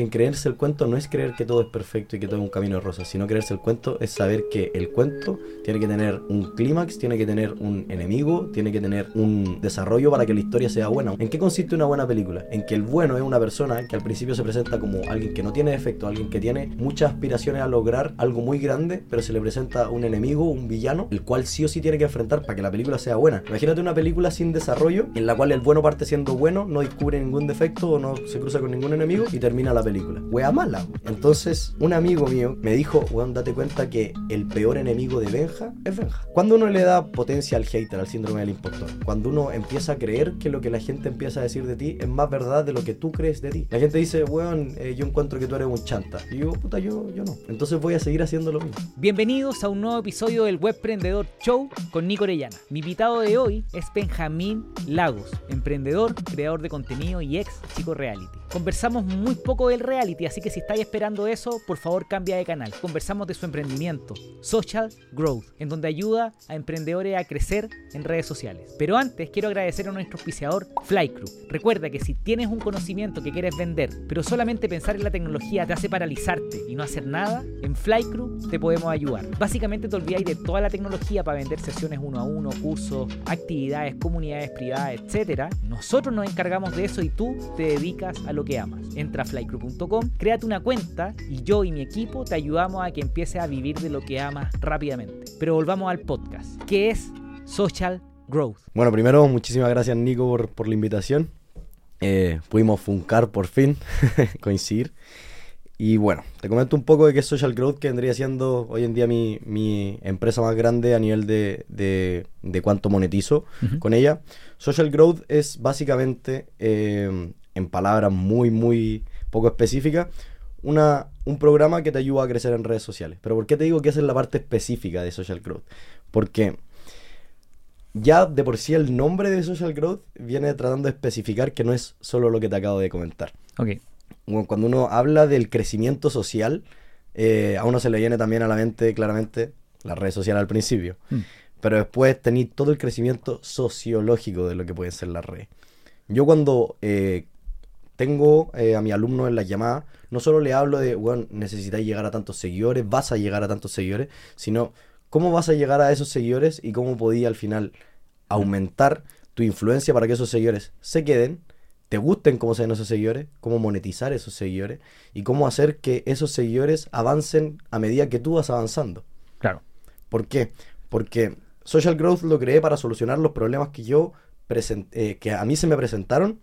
En creerse el cuento no es creer que todo es perfecto y que todo es un camino de rosas, sino creerse el cuento es saber que el cuento tiene que tener un clímax, tiene que tener un enemigo, tiene que tener un desarrollo para que la historia sea buena. ¿En qué consiste una buena película? En que el bueno es una persona que al principio se presenta como alguien que no tiene defecto, alguien que tiene muchas aspiraciones a lograr algo muy grande, pero se le presenta un enemigo, un villano, el cual sí o sí tiene que enfrentar para que la película sea buena. Imagínate una película sin desarrollo, en la cual el bueno parte siendo bueno, no descubre ningún defecto o no se cruza con ningún enemigo y termina la película película. Wea mala. Entonces, un amigo mío me dijo, weón, date cuenta que el peor enemigo de Benja es Benja. Cuando uno le da potencia al hater, al síndrome del impostor, cuando uno empieza a creer que lo que la gente empieza a decir de ti es más verdad de lo que tú crees de ti. La gente dice, weón, eh, yo encuentro que tú eres un chanta. Y yo, puta, yo, yo no. Entonces voy a seguir haciendo lo mismo. Bienvenidos a un nuevo episodio del Webprendedor Show con Nico Orellana. Mi invitado de hoy es Benjamín Lagos, emprendedor, creador de contenido y ex chico reality. Conversamos muy poco del reality, así que si estáis esperando eso, por favor cambia de canal. Conversamos de su emprendimiento, Social Growth, en donde ayuda a emprendedores a crecer en redes sociales. Pero antes quiero agradecer a nuestro auspiciador Flycrew. Recuerda que si tienes un conocimiento que quieres vender, pero solamente pensar en la tecnología te hace paralizarte y no hacer nada, en Flycrew te podemos ayudar. Básicamente te olvidáis de toda la tecnología para vender sesiones uno a uno, cursos, actividades, comunidades privadas, etc. Nosotros nos encargamos de eso y tú te dedicas a lo que amas. Entra a flycrew.com, créate una cuenta y yo y mi equipo te ayudamos a que empieces a vivir de lo que amas rápidamente. Pero volvamos al podcast, que es Social Growth. Bueno, primero, muchísimas gracias Nico por, la invitación. Eh, pudimos funcar por fin, coincidir. Y bueno, te comento un poco de qué es Social Growth, que vendría siendo hoy en día mi, empresa más grande a nivel de, de, cuánto monetizo con ella. Social Growth es básicamente eh, en palabras muy, muy poco específicas, una, un programa que te ayuda a crecer en redes sociales. Pero ¿por qué te digo que esa es la parte específica de Social Growth? Porque ya de por sí el nombre de Social Growth viene tratando de especificar que no es solo lo que te acabo de comentar. Ok. Cuando uno habla del crecimiento social, eh, a uno se le viene también a la mente claramente las redes sociales al principio. Mm. Pero después tenéis todo el crecimiento sociológico de lo que pueden ser las redes. Yo cuando eh, tengo eh, a mi alumno en la llamada, no solo le hablo de, bueno, necesitáis llegar a tantos seguidores, vas a llegar a tantos seguidores, sino cómo vas a llegar a esos seguidores y cómo podía al final aumentar tu influencia para que esos seguidores se queden, te gusten cómo se ven esos seguidores, cómo monetizar esos seguidores y cómo hacer que esos seguidores avancen a medida que tú vas avanzando. Claro. ¿Por qué? Porque Social Growth lo creé para solucionar los problemas que yo eh, que a mí se me presentaron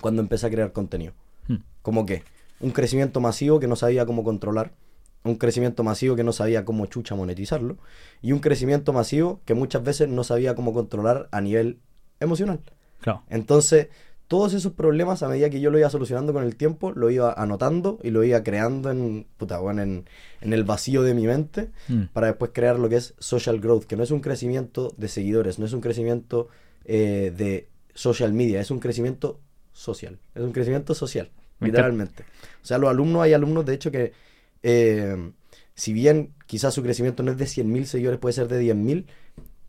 cuando empecé a crear contenido. Hmm. Como que un crecimiento masivo que no sabía cómo controlar, un crecimiento masivo que no sabía cómo chucha monetizarlo, y un crecimiento masivo que muchas veces no sabía cómo controlar a nivel emocional. Entonces, todos esos problemas, a medida que yo lo iba solucionando con el tiempo, lo iba anotando y lo iba creando en, puta, bueno, en, el vacío de mi mente, hmm. para después crear lo que es social growth, que no es un crecimiento de seguidores, no es un crecimiento eh, de social media, es un crecimiento social. Es un crecimiento social, literalmente. O sea, los alumnos, hay alumnos, de hecho, que eh, si bien quizás su crecimiento no es de 100.000 seguidores, puede ser de 10.000,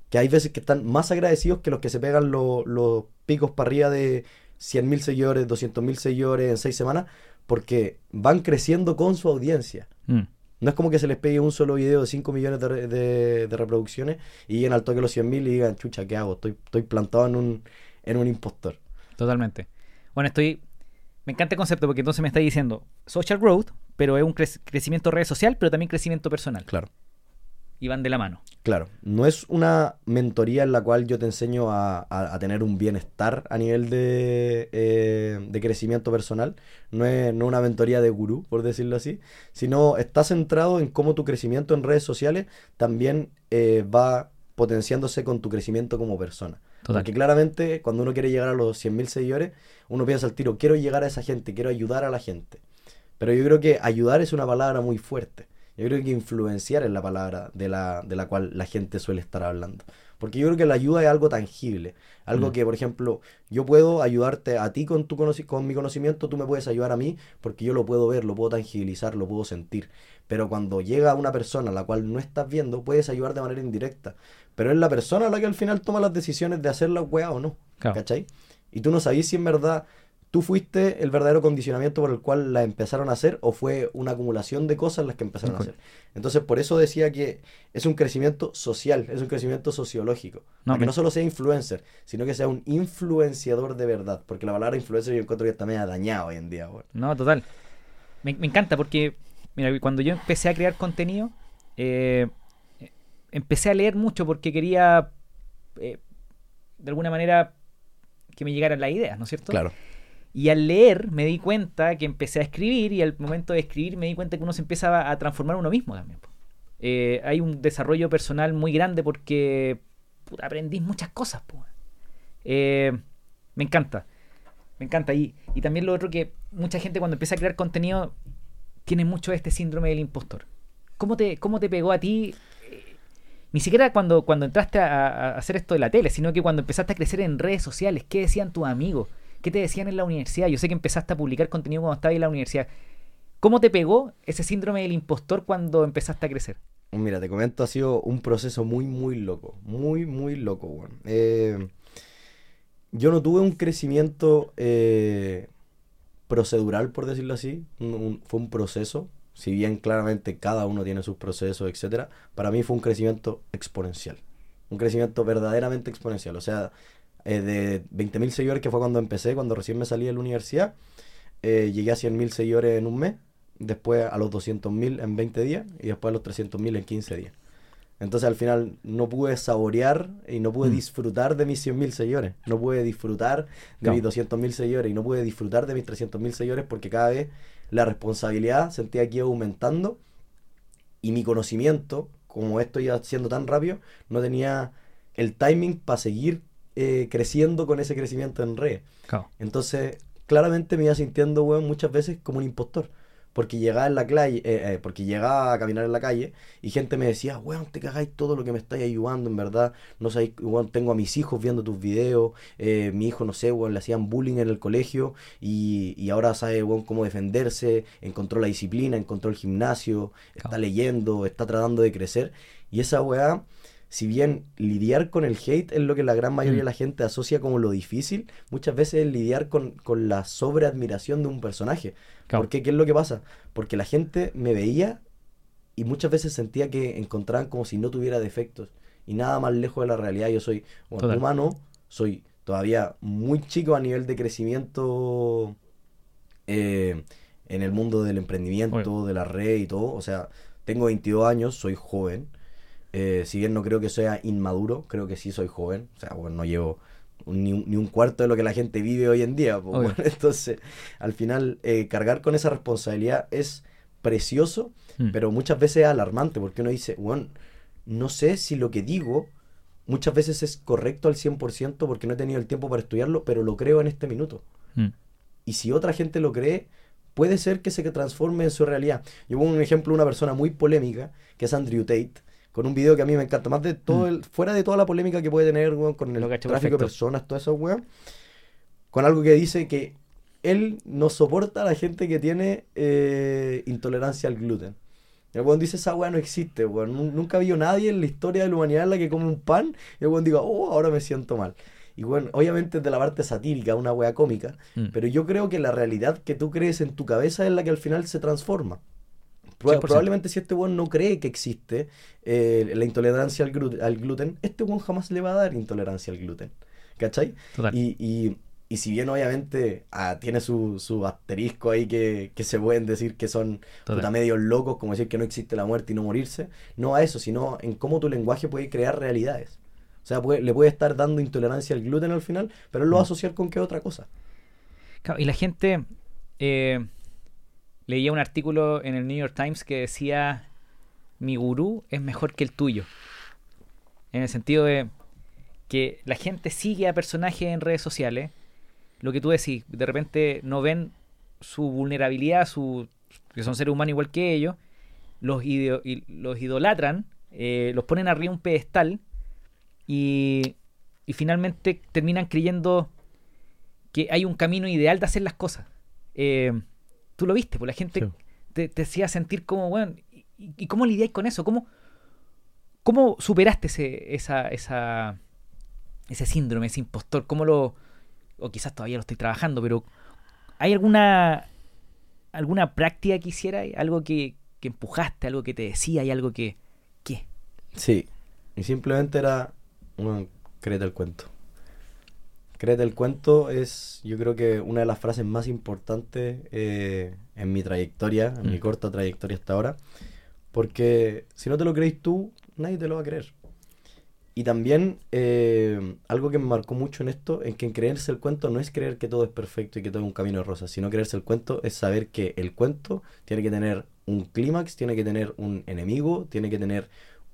que hay veces que están más agradecidos que los que se pegan los picos para arriba de 100.000 seguidores, 200.000 seguidores en seis semanas, porque van creciendo con su audiencia. Mm. No es como que se les pegue un solo video de 5 millones de, reproducciones y lleguen al toque los 100.000 y digan, chucha, ¿qué hago? Estoy, estoy plantado en un, en un impostor. Totalmente. Bueno, estoy. Me encanta el concepto porque entonces me está diciendo social growth, pero es un crecimiento red social, pero también crecimiento personal. Claro. Y van de la mano. Claro. No es una mentoría en la cual yo te enseño a, tener un bienestar a nivel de, eh, de crecimiento personal. No es no una mentoría de gurú, por decirlo así. Sino está centrado en cómo tu crecimiento en redes sociales también eh, va potenciándose con tu crecimiento como persona. Porque claramente cuando uno quiere llegar a los 100.000 seguidores, uno piensa al tiro, quiero llegar a esa gente, quiero ayudar a la gente. Pero yo creo que ayudar es una palabra muy fuerte. Yo creo que influenciar es la palabra de la, de la cual la gente suele estar hablando. Porque yo creo que la ayuda es algo tangible. Algo mm. que, por ejemplo, yo puedo ayudarte a ti con, tu con mi conocimiento, tú me puedes ayudar a mí porque yo lo puedo ver, lo puedo tangibilizar, lo puedo sentir. Pero cuando llega una persona a la cual no estás viendo, puedes ayudar de manera indirecta. Pero es la persona la que al final toma las decisiones de hacer la weá o no. ¿Cachai? Y tú no sabes si en verdad ¿Tú fuiste el verdadero condicionamiento por el cual la empezaron a hacer o fue una acumulación de cosas las que empezaron a hacer? Entonces, por eso decía que es un crecimiento social, es un crecimiento sociológico. No, que no solo sea influencer, sino que sea un influenciador de verdad. Porque la palabra influencer yo encuentro que está medio dañada hoy en día. No, total. Me, encanta porque, mira, cuando yo empecé a crear contenido, eh, empecé a leer mucho porque quería, eh, de alguna manera, que me llegaran las ideas, ¿no es cierto? Claro. Y al leer me di cuenta que empecé a escribir y al momento de escribir me di cuenta que uno se empezaba a transformar uno mismo también. Eh, hay un desarrollo personal muy grande porque aprendí muchas cosas. Eh, me encanta. Me encanta. Y, y también lo otro que mucha gente cuando empieza a crear contenido tiene mucho este síndrome del impostor. ¿Cómo te, cómo te pegó a ti? Eh, ni siquiera cuando, cuando entraste a, a, hacer esto de la tele, sino que cuando empezaste a crecer en redes sociales. ¿Qué decían tus amigos? ¿Qué te decían en la universidad? Yo sé que empezaste a publicar contenido cuando estabas en la universidad. ¿Cómo te pegó ese síndrome del impostor cuando empezaste a crecer? Mira, te comento, ha sido un proceso muy, muy loco. Muy, muy loco, bueno. Eh, yo no tuve un crecimiento eh, procedural, por decirlo así. fue un proceso. Si bien claramente cada uno tiene sus procesos, etcétera, para mí fue un crecimiento exponencial. Un crecimiento verdaderamente exponencial. O sea, eh, de 20.000 seguidores, que fue cuando empecé, cuando recién me salí de la universidad. Eh, llegué a 100.000 seguidores en un mes, después a los 200.000 en 20 días y después a los 300.000 en 15 días. Entonces al final no pude saborear y no pude mm. disfrutar de mis 100.000 seguidores. No pude disfrutar de mis 200.000 seguidores y no pude disfrutar de mis 300.000 seguidores porque cada vez la responsabilidad sentía que iba aumentando y mi conocimiento, como esto iba siendo tan rápido, no tenía el timing para seguir eh, creciendo con ese crecimiento en red. Entonces, claramente me iba sintiendo, weón, muchas veces como un impostor. Porque llegaba en la calle, eh, eh, porque llegaba a caminar en la calle y gente me decía, weón, te cagáis todo lo que me estáis ayudando, en verdad. No weón, tengo a mis hijos viendo tus videos, mi hijo, no sé, weón, le hacían bullying en el colegio y, y ahora sabe, weón, cómo defenderse, encontró la disciplina, encontró el gimnasio, está leyendo, está tratando de crecer. Y esa weá si bien lidiar con el hate es lo que la gran mayoría de mm. la gente asocia como lo difícil, muchas veces es lidiar con, la sobreadmiración de un personaje. ¿Por qué? ¿Qué es lo que pasa? Porque la gente me veía y muchas veces sentía que encontraban como si no tuviera defectos. Y nada más lejos de la realidad. Yo soy un humano, soy todavía muy chico a nivel de crecimiento eh, en el mundo del emprendimiento, de la red y todo. O sea, tengo 22 años, soy joven eh, si bien no creo que sea inmaduro, creo que sí soy joven. O sea, bueno, no llevo ni, un, cuarto de lo que la gente vive hoy en día. entonces, al final, eh, cargar con esa responsabilidad es precioso, hmm. pero muchas veces es alarmante porque uno dice, bueno, no sé si lo que digo muchas veces es correcto al 100% porque no he tenido el tiempo para estudiarlo, pero lo creo en este minuto. Hmm. Y si otra gente lo cree, puede ser que se transforme en su realidad. Yo pongo un ejemplo de una persona muy polémica, que es Andrew Tate, con un video que a mí me encanta, más de todo mm. el, fuera de toda la polémica que puede tener, con el tráfico de personas, todo eso, weón, con algo que dice que él no soporta a la gente que tiene eh, intolerancia al gluten. El weón dice, esa weá no existe, weón. Nunca ha habido nadie en la historia de la humanidad en la que come un pan y el weón diga, oh, ahora me siento mal. Y bueno, obviamente es de la parte satírica, una weá cómica, mm. pero yo creo que la realidad que tú crees en tu cabeza es la que al final se transforma probablemente si este weón no cree que existe eh, la intolerancia al, gluten, este weón jamás le va a dar intolerancia al gluten. ¿Cachai? Y, si bien obviamente ah, tiene su, asterisco ahí que, se pueden decir que son puta medios locos, como decir que no existe la muerte y no morirse, no a eso, sino en cómo tu lenguaje puede crear realidades. O sea, le puede estar dando intolerancia al gluten al final, pero él lo va a asociar con qué otra cosa. y la gente... Eh, leía un artículo en el New York Times que decía, mi gurú es mejor que el tuyo. En el sentido de que la gente sigue a personajes en redes sociales, lo que tú decís, de repente no ven su vulnerabilidad, su, que son seres humanos igual que ellos, los, los idolatran, eh, los ponen arriba un pedestal y, y finalmente terminan creyendo que hay un camino ideal de hacer las cosas. Eh, tú lo viste, pues la gente te, hacía sentir como, bueno, ¿y, cómo lidiáis con eso? ¿Cómo, cómo superaste ese, esa, esa, ese síndrome, ese impostor? ¿Cómo lo, o quizás todavía lo estoy trabajando, pero ¿Hay alguna alguna práctica que hiciera? ¿Algo que, que empujaste? ¿Algo que te decía? ¿Y algo que... ¿Qué? Sí. Y simplemente era... Bueno, créete el cuento. Créete el cuento es, yo creo que una de las frases más importantes eh, en mi trayectoria, en mi Mm. corta trayectoria hasta ahora. Porque si no te lo crees tú, nadie te lo va a creer. Y también eh, algo que me marcó mucho en esto, en que en creerse el cuento no es creer que todo es perfecto y que todo es un camino de rosas, sino creerse el cuento es saber que el cuento tiene que tener un clímax, tiene que tener un enemigo, tiene que tener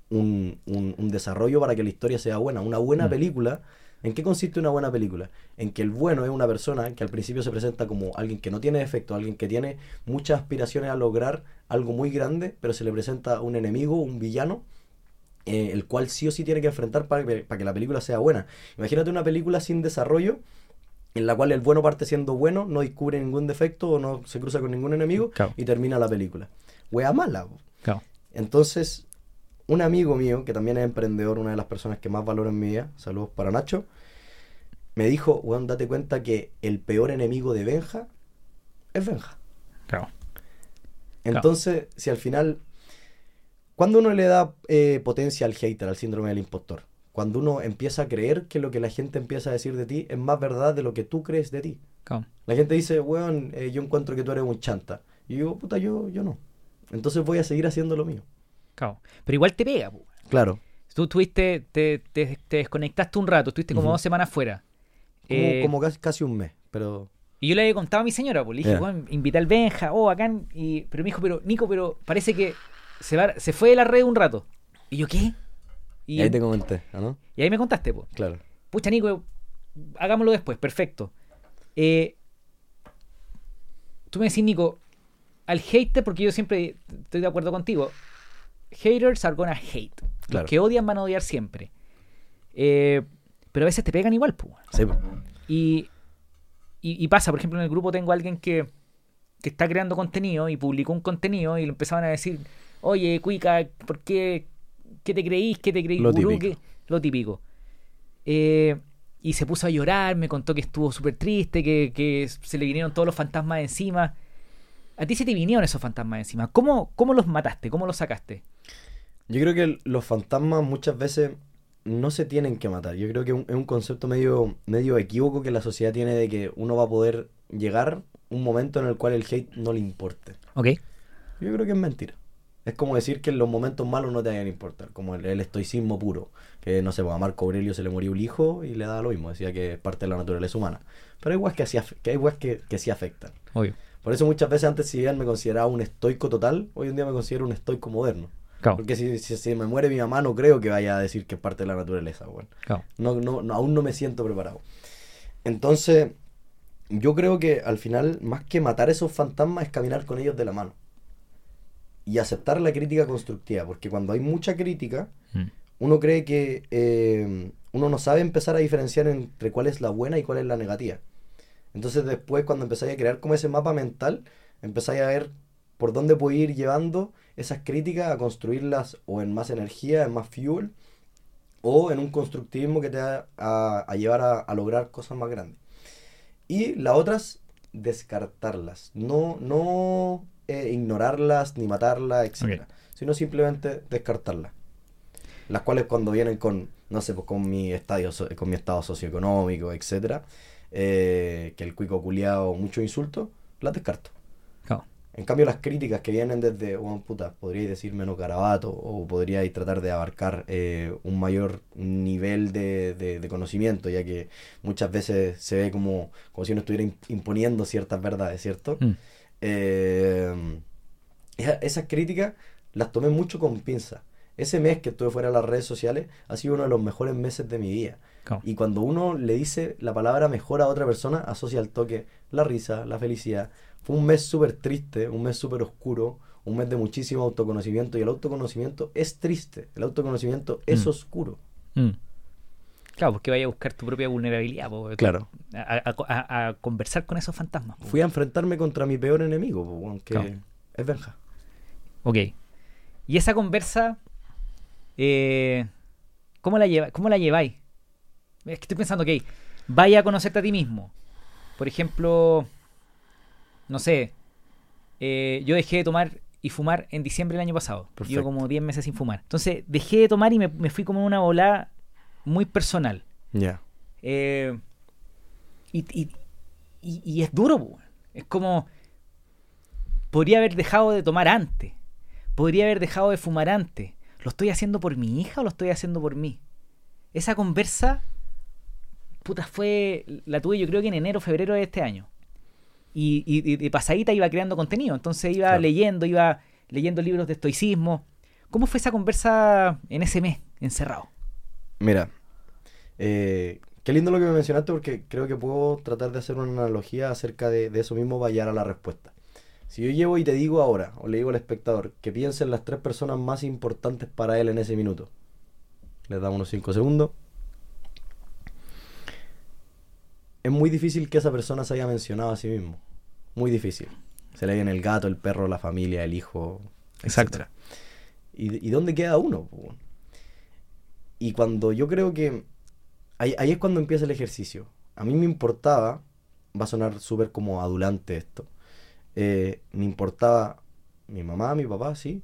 un, un- un desarrollo para que la historia sea buena. Una buena Mm. película, ¿en qué consiste una buena película? En que el bueno es una persona que al principio se presenta como alguien que no tiene defecto, alguien que tiene muchas aspiraciones a lograr algo muy grande, pero se le presenta un enemigo, un villano, eh, el cual sí o sí tiene que enfrentar para que, para que la película sea buena. Imagínate una película sin desarrollo, en la cual el bueno parte siendo bueno, no descubre ningún defecto o no se cruza con ningún enemigo Claro. y termina la película. Wea mala. Claro. Entonces, un amigo mío, que también es emprendedor, una de las personas que más valoro en mi vida, saludos para Nacho, me dijo, weón, date cuenta que el peor enemigo de Benja es Benja. Claro. Entonces, si al final, cuando uno le da eh, potencia al hater, al síndrome del impostor, cuando uno empieza a creer que lo que la gente empieza a decir de ti es más verdad de lo que tú crees de ti. Claro. La gente dice, weón, eh, yo encuentro que tú eres un chanta. Y yo digo, puta, yo, yo no. Entonces voy a seguir haciendo lo mío. Claro. Pero igual te pega, po. Claro. Tú tuviste, te, te- te desconectaste un rato, estuviste como dos semanas fuera. Como, Eh, como casi, casi un mes, pero... Y yo le había contado a mi señora, pues le dije, Ya. bueno, invité al Benja, oh, bacán. Y, pero me dijo, pero, Nico, pero parece que se, va, se fue de la red un rato. Y yo, ¿qué? Y, Y ahí te comenté, ¿o ¿no? y ahí me contaste, pues. Claro. Pucha, Nico, hagámoslo después, perfecto. Eh, tú me decís, Nico, al hater, porque yo siempre estoy de acuerdo contigo, haters are gonna hate. Claro. Los que odian van a odiar siempre. Eh, pero a veces te pegan igual, pues. Sí. Y, y, y pasa, por ejemplo, en el grupo tengo a alguien que, que está creando contenido y publicó un contenido y le empezaban a decir, oye, Cuica, ¿por qué? ¿Qué te creís? ¿Qué te creís, Lo gurú? típico. ¿Qué-?" Lo típico. Eh, y se puso a llorar, me contó que estuvo súper triste, que, que se le vinieron todos los fantasmas encima. A ti se te vinieron esos fantasmas encima. ¿Cómo, cómo los mataste? ¿Cómo los sacaste? Yo creo que los fantasmas muchas veces no se tienen que matar. Yo creo que es un concepto medio, medio equívoco que la sociedad tiene de que uno va a poder llegar un momento en el cual el hate no le importe. ¿Ok? Yo creo que es mentira. Es como decir que en los momentos malos no te vayan a importar, como el, el estoicismo puro. Que no sé, pues, a Marco Aurelio se le murió un hijo y le da lo mismo, decía que es parte de la naturaleza humana. Pero hay weas que, sí af- que, hay que, que sí afectan. Obvio. Por eso muchas veces antes si bien me consideraba un estoico total, hoy en día me considero un estoico moderno. Claro. Porque si, si, si me muere mi mamá no creo que vaya a decir que es parte de la naturaleza, claro. No, no, no, aún no me siento preparado. Entonces, yo creo que al final, más que matar esos fantasmas, es caminar con ellos de la mano. Y aceptar la crítica constructiva, porque cuando hay mucha crítica, Mm. uno cree que eh, uno no sabe empezar a diferenciar entre cuál es la buena y cuál es la negativa. Entonces después cuando empezáis a crear como ese mapa mental, empezáis a ver por dónde puede ir llevando esas críticas a construirlas o en más energía, en más fuel, o en un constructivismo que te va a, a llevar a, a lograr cosas más grandes. Y la otra es descartarlas, no, no eh, ignorarlas ni matarlas, etc. Sino simplemente descartarlas. Las cuales cuando vienen con, no sé, pues con mi estadio, con mi estado socioeconómico, etcétera, eh, que el cuico culiado, muchos insultos, las descarto. En cambio, las críticas que vienen desde, bueno, puta, podríais decir menos garabato o podríais tratar de abarcar eh, un mayor nivel de, de- de conocimiento, ya que muchas veces se ve como, como si uno estuviera im- imponiendo ciertas verdades, ¿cierto? Mm. Eh, esa- esas críticas las tomé mucho con pinza. Ese mes que estuve fuera de las redes sociales ha sido uno de los mejores meses de mi vida. Claro. Y cuando uno le dice la palabra mejor a otra persona, asocia al toque la risa, la felicidad. Fue un mes súper triste, un mes súper oscuro, un mes de muchísimo autoconocimiento. Y el autoconocimiento es triste, el autoconocimiento es Mm. oscuro. Mm. Claro, porque vaya a buscar tu propia vulnerabilidad. po, Claro. A, a- a- a conversar con esos fantasmas. po. Fui a enfrentarme contra mi peor enemigo, po, weón, que Claro. es Benja. Ok. Y esa conversa, eh, ¿cómo, la lleva, ¿cómo la lleváis? Es que estoy pensando, ok, vaya a conocerte a ti mismo. Por ejemplo, no sé, eh, yo dejé de tomar y fumar en diciembre del año pasado. Yo como 10 meses sin fumar. Entonces dejé de tomar y me, fui como en una volada muy personal. Ya. Eh, y, y, es duro, es como... Podría haber dejado de tomar antes. Podría haber dejado de fumar antes. ¿Lo estoy haciendo por mi hija o lo estoy haciendo por mí? Esa conversa, puta, fue... La tuve yo creo que en enero, febrero de este año y, de pasadita iba creando contenido. Entonces iba leyendo, iba leyendo libros de estoicismo. ¿Cómo fue esa conversa en ese mes, encerrado? Mira, eh, qué lindo lo que me mencionaste porque creo que puedo tratar de hacer una analogía acerca de, eso mismo para llegar a la respuesta. Si yo llevo y te digo ahora, o le digo al espectador, que piense en las tres personas más importantes para él en ese minuto, les damos unos 5 segundos. Es muy difícil que esa persona se haya mencionado a sí mismo muy difícil. Se le viene el gato, el perro, la familia, el hijo, Exacto. ¿Y, dónde queda uno? Y cuando yo creo que... Ahí, es cuando empieza el ejercicio. A mí me importaba, va a sonar súper como adulante esto, eh, me importaba mi mamá, mi papá, sí,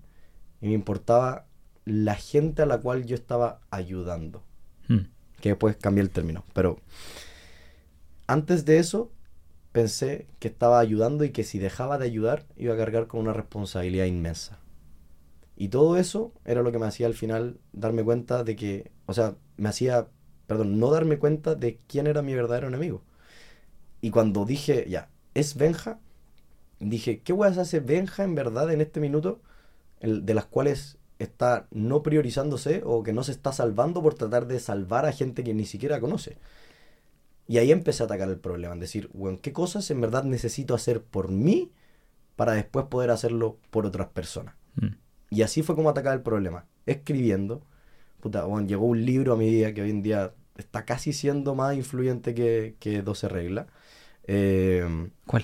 y me importaba la gente a la cual yo estaba ayudando. Hmm. Que después cambié el término. Pero antes de eso, pensé que estaba ayudando y que si dejaba de ayudar iba a cargar con una responsabilidad inmensa. Y todo eso era lo que me hacía al final darme cuenta de que, o sea, me hacía, perdón, no darme cuenta de quién era mi verdadero enemigo. Y cuando dije, ya, es Benja, dije, ¿qué a hacer Benja en verdad en este minuto? De las cuales está no priorizándose o que no se está salvando por tratar de salvar a gente que ni siquiera conoce. Y ahí empecé a atacar el problema, en decir, bueno, ¿qué cosas en verdad necesito hacer por mí para después poder hacerlo por otras personas? Mm. Y así fue como atacar el problema, escribiendo. Puta, bueno, llegó un libro a mi vida que hoy en día está casi siendo más influyente que, que 12 reglas. Eh, ¿Cuál?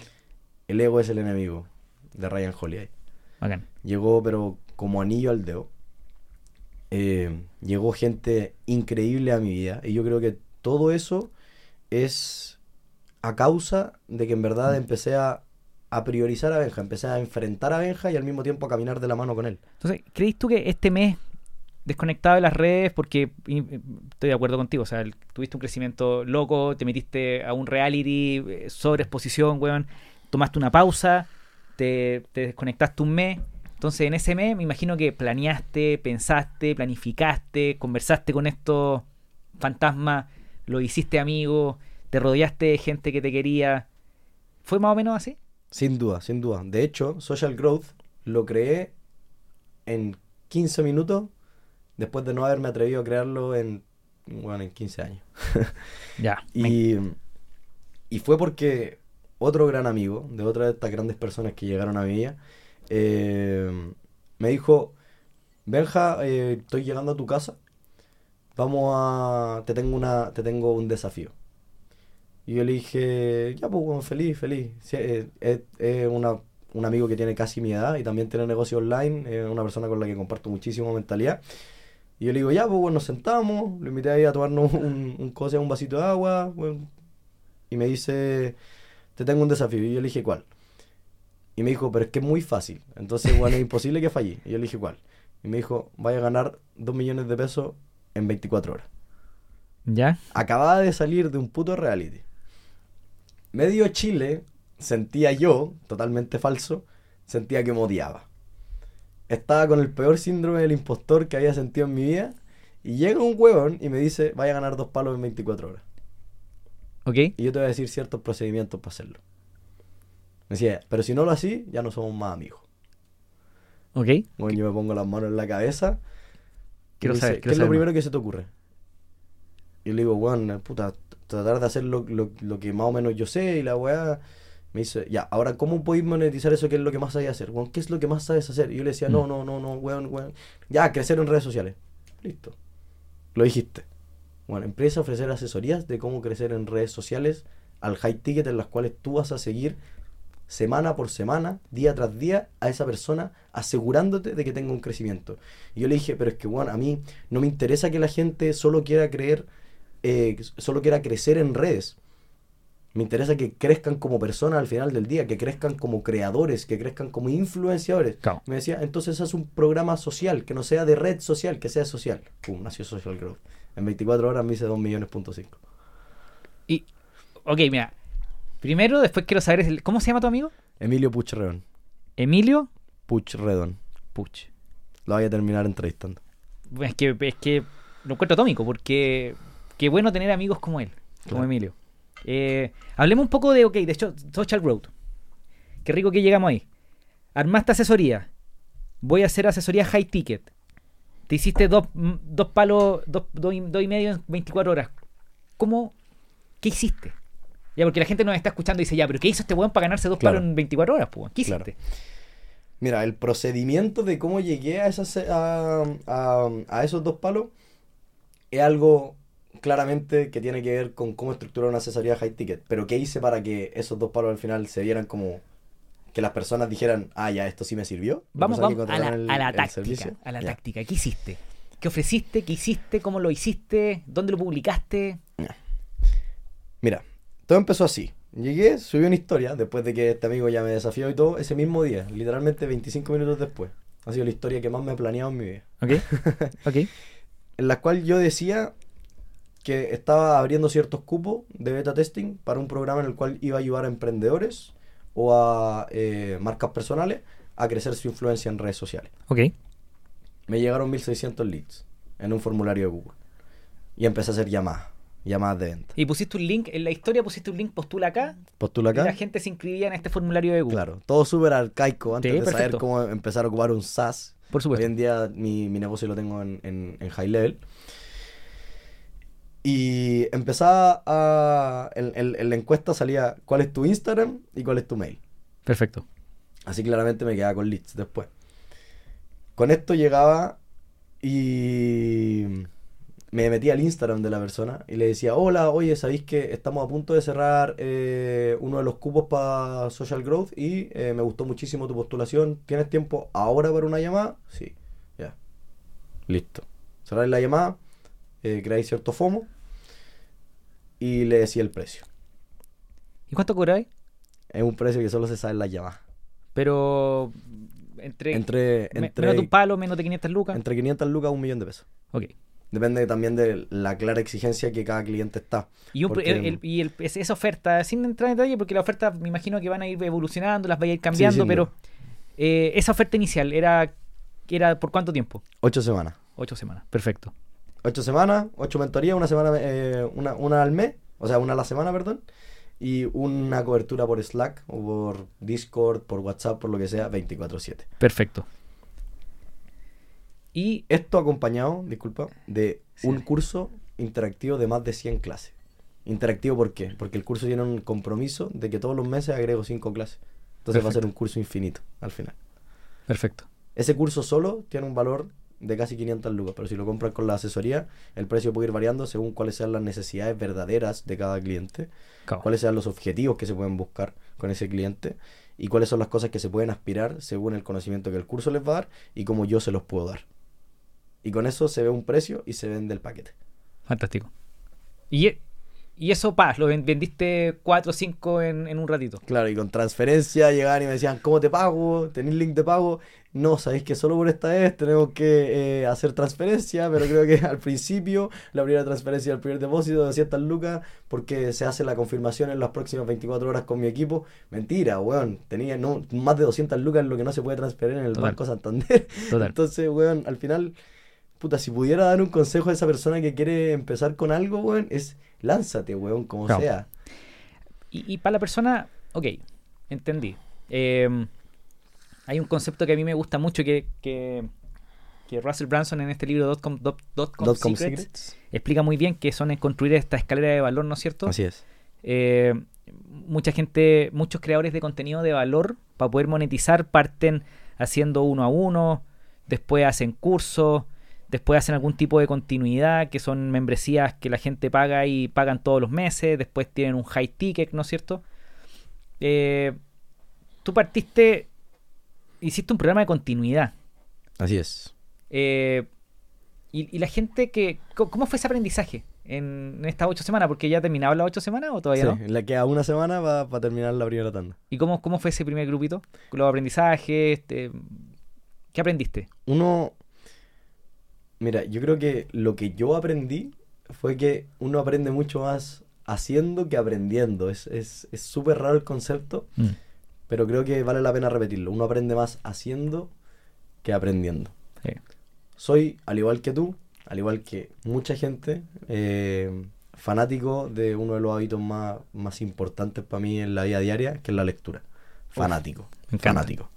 El ego es el enemigo, de Ryan Holiday. Llegó, pero como anillo al dedo. Eh, llegó gente increíble a mi vida y yo creo que todo eso es a causa de que en verdad empecé a, priorizar a Benja, empecé a enfrentar a Benja y al mismo tiempo a caminar de la mano con él. Entonces, ¿crees tú que este mes desconectado de las redes, porque estoy de acuerdo contigo, o sea, tuviste un crecimiento loco, te metiste a un reality eh, sobre exposición, weón, tomaste una pausa, te, te desconectaste un mes. Entonces, en ese mes me imagino que planeaste, pensaste, planificaste, conversaste con estos fantasmas lo hiciste amigo, te rodeaste de gente que te quería. ¿Fue más o menos así? Sin duda, sin duda. De hecho, Social Growth lo creé en 15 minutos después de no haberme atrevido a crearlo en, bueno, en 15 años. ya. Y, y, fue porque otro gran amigo, de otra de estas grandes personas que llegaron a mi vida, eh, me dijo, Benja, eh, estoy llegando a tu casa vamos a, te tengo, una, te tengo un desafío. Y yo le dije, ya pues, bueno, feliz, feliz. Eh, es, un amigo que tiene casi mi edad y también tiene negocio online, es una persona con la que comparto muchísimo mentalidad. Y yo le digo, ya, pues bueno, nos sentamos, lo invité ahí a tomarnos un, un, cosa, un vasito de agua, y me dice, te tengo un desafío. Y yo le dije, ¿cuál? Y me dijo, pero es que es muy fácil. Entonces, bueno, es imposible que falle. Y yo le dije, ¿cuál? Y me dijo, vaya a ganar dos millones de pesos en 24 horas. ¿Ya? Acababa de salir de un puto reality. Medio Chile, sentía yo, totalmente falso, sentía que me odiaba. Estaba con el peor síndrome del impostor que había sentido en mi vida. Y llega un huevón y me dice, vaya a ganar dos palos en 24 horas. Ok. Y yo te voy a decir ciertos procedimientos para hacerlo. Me decía, pero si no lo así, ya no somos más amigos. Ok. Bueno, yo me pongo las manos en la cabeza Quiero saber, ¿Qué es lo primero que se te ocurre? Y le digo, bueno, puta, tratar de hacer lo, que más o menos yo sé y la weá. Me dice, ya, ahora, ¿cómo podéis monetizar eso? ¿Qué es lo que más sabes hacer? Bueno, ¿qué es lo que más sabes hacer? Y yo le decía, no, mm. no, no, no, weón, weón. Ya, crecer en redes sociales. Listo. Lo dijiste. Bueno, empieza a ofrecer asesorías de cómo crecer en redes sociales al high ticket en las cuales tú vas a seguir semana por semana, día tras día, a esa persona asegurándote de que tenga un crecimiento. Y yo le dije, pero es que, bueno, a mí no me interesa que la gente solo quiera creer, eh, solo quiera crecer en redes. Me interesa que crezcan como personas al final del día, que crezcan como creadores, que crezcan como influenciadores. Claro. Me decía, entonces haz un programa social, que no sea de red social, que sea social. Pum, nació Social Growth. En 24 horas me hice 2 millones punto cinco. Y, ok, mira. Primero, después quiero saber, el- ¿cómo se llama tu amigo? Emilio Puchredón. Emilio Puchredón. Puch. Lo voy a terminar entrevistando. Es que, es que lo encuentro atómico, porque qué bueno tener amigos como él, como. Emilio. Eh, hablemos un poco de, ok, de hecho, Social Growth. Qué rico que llegamos ahí. Armaste asesoría. Voy a hacer asesoría high ticket. Te hiciste dos, mm, dos palos, dos, dos y, dos y medio en 24 horas. ¿Cómo? ¿Qué hiciste? Ya, porque la gente nos está escuchando y dice, ya, pero ¿qué hizo este weón para ganarse dos Claro. palos en 24 horas? Pues? ¿Qué Claro. hiciste? Mira, el procedimiento de cómo llegué a, esas, a, a- a esos dos palos es algo claramente que tiene que ver con cómo estructurar una asesoría high ticket. Pero ¿qué hice para que esos dos palos al final se vieran como que las personas dijeran, ah, ya, esto sí me sirvió? Vamos, vamos a la, contrataron el- a la el táctica. A la táctica. ¿Qué hiciste? ¿Qué ofreciste? ¿Qué hiciste? ¿Cómo lo hiciste? ¿Dónde lo publicaste? Mira, todo empezó así. Llegué, subí una historia después de que este amigo ya me desafió y todo, ese mismo día, literalmente 25 minutos después. Ha sido la historia que más me he planeado en mi vida. Ok. ok. en la cual yo decía que estaba abriendo ciertos cupos de beta testing para un programa en el cual iba a ayudar a emprendedores o a eh, marcas personales a crecer su influencia en redes sociales. Ok. Me llegaron 1600 leads en un formulario de Google y empecé a hacer llamadas, llamadas de venta. Y pusiste un link, en la historia pusiste un link, postula acá, Postula y la acá. gente se inscribía en este formulario de Google. Claro, todo súper arcaico antes Sí, de saber cómo empezar a ocupar un SaaS. Por Hoy supuesto. en día mi, mi negocio lo tengo en, en- en high level. Y empezaba a... En la encuesta salía cuál es tu Instagram y cuál es tu mail. Perfecto. Así claramente me quedaba con leads después. Con esto llegaba y me metía al Instagram de la persona y le decía, hola, oye, ¿sabéis que estamos a punto de cerrar eh, uno de los cupos para Social Growth y eh, me gustó muchísimo tu postulación? ¿Tienes tiempo ahora para una llamada? Sí, ya. Listo. Cerráis la llamada, eh, creáis cierto FOMO y le decía el precio. ¿Y cuánto cobráis? Es un precio que solo se sabe en las llamadas. Pero entre, Entre, entre, menos de un palo, menos de 500 lucas. entre 500 lucas a un millón de pesos. Ok. Depende también de la clara exigencia que cada cliente está. Y, un- Porque- el- el- y el- es- esa oferta, sin entrar en detalle, porque la oferta me imagino que van a ir evolucionando, las vaya a ir cambiando, pero eh, esa oferta inicial era, era por cuánto tiempo? Ocho semanas. Ocho semanas. Perfecto. Ocho semanas, ocho mentorías, una semana, eh, una, una al mes, o sea, una a la semana, perdón. Y una cobertura por Slack o por Discord, por WhatsApp, por lo que sea, 24/7. Perfecto. Y Esto acompañado, disculpa, de Sí. un curso interactivo de más de 100 clases. Interactivo, ¿por qué? Porque el curso tiene un compromiso de que todos los meses agrego 5 clases. Entonces va a ser un curso infinito al final. perfecto. Ese curso solo tiene un valor de casi 500 lucas, pero si lo compras con la asesoría, el precio puede ir variando según cuáles sean las necesidades verdaderas de cada cliente, cuáles sean los objetivos que se pueden buscar con ese cliente y cuáles son las cosas que se pueden aspirar según el conocimiento que el curso les va a dar y cómo yo se los puedo dar. Y con eso se ve un precio y se vende el paquete. Fantástico. Y, y eso, pa, lo ven- vendiste 4 o 5 en, en un ratito. Claro, y con transferencia llegaban y me decían, ¿cómo te pago? ¿Tenéis link de pago? No, sabéis que solo por esta vez tenemos que eh, hacer transferencia, pero creo que al principio la primera transferencia del primer depósito de 200 lucas porque se hace la confirmación en las próximas 24 horas con mi equipo. Mentira, weón, tenía no, más de 200 lucas lo que no se puede transferir en el Total. Banco Santander. Total. Entonces, weón, al final, puta, si pudiera dar un consejo a esa persona que quiere empezar con algo, weón, es lánzate, weón, como sea. Y, y para la persona, ok, entendí. Eh, hay un concepto que a mí me gusta mucho que, que, que Russell Branson en este libro Dotcom, Dot- Dotcom Dotcom Secrets Secrets. explica muy bien que son en construir esta escalera de valor, ¿no es cierto? Así es. Eh, mucha gente, muchos creadores de contenido de valor, para poder monetizar, parten haciendo uno a uno, después hacen cursos, después hacen algún tipo de continuidad, que son membresías que la gente paga y pagan todos los meses, después tienen un high ticket, ¿no es cierto? Eh, tú partiste, hiciste un programa de continuidad. Así es. Eh, y, y la gente que... ¿Cómo fue ese aprendizaje? en estas ocho semanas? Porque ya terminado las ocho semanas o todavía sí, no? en la que a una semana va para terminar la primera tanda. ¿Y cómo, cómo fue ese primer grupito? Los aprendizajes, este, ¿qué aprendiste? Uno, mira, yo creo que lo que yo aprendí fue que uno aprende mucho más haciendo que aprendiendo. Es súper es, súper raro el concepto, Mm. pero creo que vale la pena repetirlo. Uno aprende más haciendo que aprendiendo. Sí. Soy, al igual que tú, al igual que mucha gente, eh, fanático de uno de los hábitos más, más importantes para mí en la vida diaria, que es la lectura. Fanático. fanático.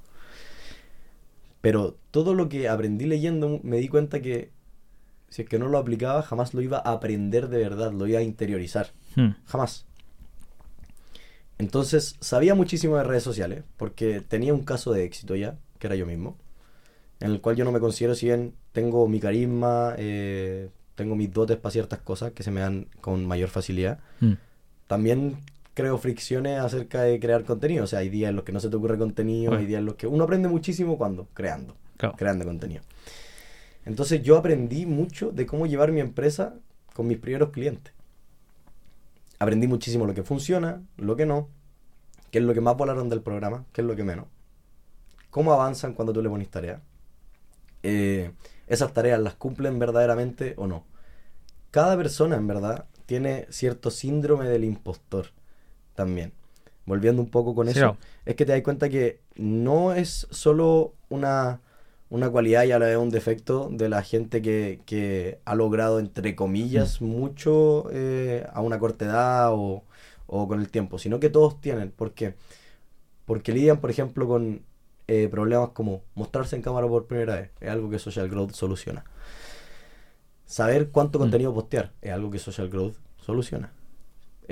Pero todo lo que aprendí leyendo me di cuenta que si es que no lo aplicaba, jamás lo iba a aprender de verdad, lo iba a interiorizar. Mm. Jamás. Entonces, sabía muchísimo de redes sociales, porque tenía un caso de éxito ya, que era yo mismo, en el cual yo no me considero, si bien tengo mi carisma, eh, tengo mis dotes para ciertas cosas que se me dan con mayor facilidad, Mm. también creo fricciones acerca de crear contenido. O sea, hay días en los que no se te ocurre contenido, Bueno. hay días en los que uno aprende muchísimo cuando, creando, Claro. creando contenido. Entonces yo aprendí mucho de cómo llevar mi empresa con mis primeros clientes. Aprendí muchísimo lo que funciona, lo que no, qué es lo que más volaron del programa, qué es lo que menos. Cómo avanzan cuando tú le pones tareas. Eh, esas tareas las cumplen verdaderamente o no. Cada persona en verdad tiene cierto síndrome del impostor también. Volviendo un poco con Sí, eso, es que te das cuenta que no es solo una, una cualidad y a la vez un defecto de la gente que, que ha logrado, entre comillas, mucho eh, a una corta edad o, o con el tiempo, sino que todos tienen. ¿Por qué? Porque lidian, por ejemplo, con eh, problemas como mostrarse en cámara por primera vez. Es algo que Social Growth soluciona. Saber cuánto Mm. contenido postear es algo que Social Growth soluciona.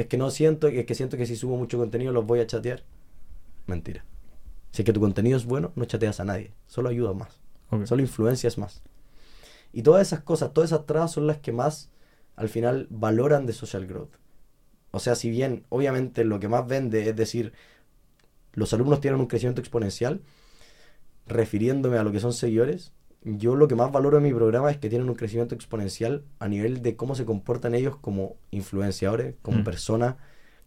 Es que no siento, es que siento que si subo mucho contenido los voy a chatear. Mentira. Si es que tu contenido es bueno, no chateas a nadie. Solo ayudas más. Solo influencias más. Y todas esas cosas, todas esas trabas son las que más al final valoran de social growth. O sea, si bien obviamente lo que más vende es decir, los alumnos tienen un crecimiento exponencial, refiriéndome a lo que son seguidores, yo lo que más valoro en mi programa es que tienen un crecimiento exponencial a nivel de cómo se comportan ellos como influenciadores, como Mm. personas,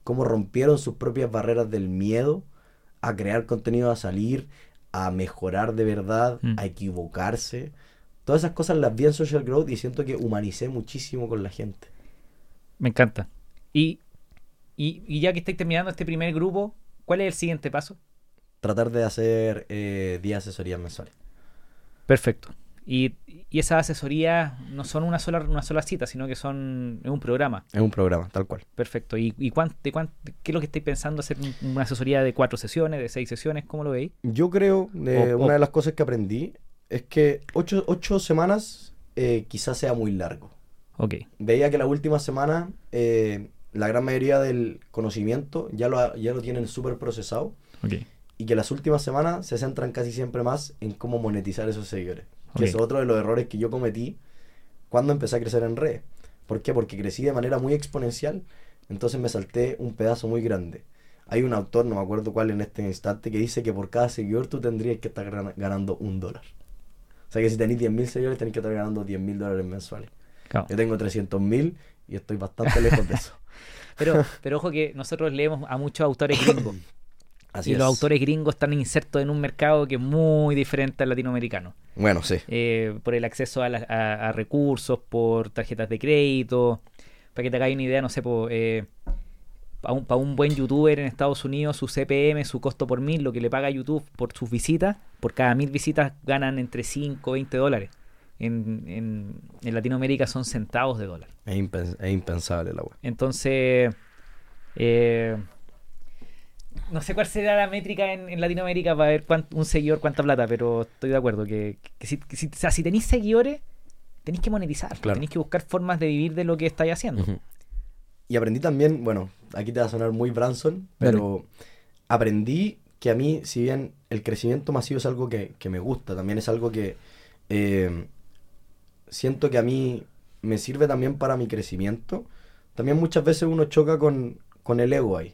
cómo rompieron sus propias barreras del miedo a crear contenido, a salir, a mejorar de verdad, Mm. a equivocarse. Todas esas cosas las vi en Social Growth y siento que humanicé muchísimo con la gente. Me encanta. Y, y, y ya que estáis terminando este primer grupo, ¿cuál es el siguiente paso? Tratar de hacer eh, 10 asesorías mensuales. Perfecto. Y, y esas asesorías no son una sola, una sola cita, sino que son es un programa. Es un programa, tal cual. Perfecto. ¿Y, y cuán- de cuán- qué es lo que estáis pensando? ¿Hacer un- una asesoría de cuatro sesiones, de seis sesiones? ¿Cómo lo veis? Yo creo, eh, O- o- una de las cosas que aprendí es que 8 ocho, semanas eh, quizás sea muy largo. Ok. Veía que la última semana eh, la gran mayoría del conocimiento ya lo, ya lo tienen súper procesado Ok. Y que las últimas semanas se centran casi siempre más en cómo monetizar esos seguidores. Que es otro de los errores que yo cometí cuando empecé a crecer en redes. ¿Por qué? Porque crecí de manera muy exponencial, entonces me salté un pedazo muy grande. Hay un autor, no me acuerdo cuál en este instante, que dice que por cada seguidor tú tendrías que estar ganando un dólar. O sea que si tenéis 10.000 seguidores, tenéis que estar ganando 10.000 dólares mensuales. Claro. Yo tengo 300.000 y estoy bastante lejos de eso. Pero, pero ojo que nosotros leemos a muchos autores gringos. Así y es. los autores gringos están insertos en un mercado que es muy diferente al latinoamericano. Bueno, sí. Eh, por el acceso a, la- a- a recursos, por tarjetas de crédito. Para que te hagáis una idea, no sé, para un, pa' un buen youtuber en Estados Unidos, su CPM, su costo por mil, lo que le paga YouTube por sus visitas, por cada mil visitas ganan entre 5 o 20 dólares. En, en- en Latinoamérica son centavos de dólar. Es impensable la web. Entonces, eh, no sé cuál será la métrica en, en Latinoamérica para ver cuán- un seguidor cuánta plata, pero estoy de acuerdo que, que si, que si- o sea, si tenéis seguidores, tenéis que monetizar, Claro. tenéis que buscar formas de vivir de lo que estáis haciendo. Y aprendí también, bueno, aquí te va a sonar muy Branson, pero aprendí que a mí, si bien el crecimiento masivo es algo que, que me gusta, también es algo que eh, siento que a mí me sirve también para mi crecimiento, también muchas veces uno choca con, con el ego ahí.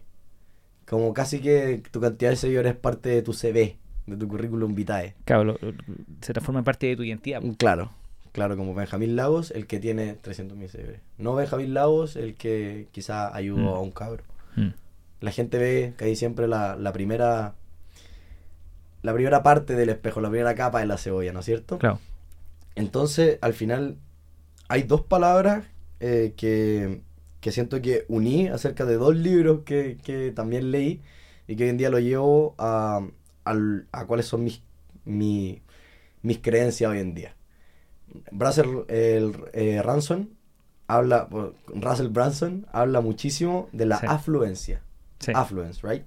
Como casi que tu cantidad de seguidores es parte de tu CV, de tu currículum vitae. Claro, lo- lo- se transforma en parte de tu identidad. Claro, Claro, como Benjamín Lagos, el que tiene 300.000 seguidores. No Benjamín Lagos, el que quizá ayudó Mm. a un cabro. Mm. La gente ve que hay siempre la, la primera la primera parte del espejo, la primera capa de la cebolla, ¿no es cierto? Claro. Entonces, al final, hay dos palabras eh, que, que siento que uní acerca de dos libros que, que también leí y que hoy en día lo llevo a, al- a cuáles son mis, mi- mis creencias hoy en día. Russell el, eh, Ranson habla, Russell Branson habla muchísimo de la Sí. afluencia. Sí. Affluence, right?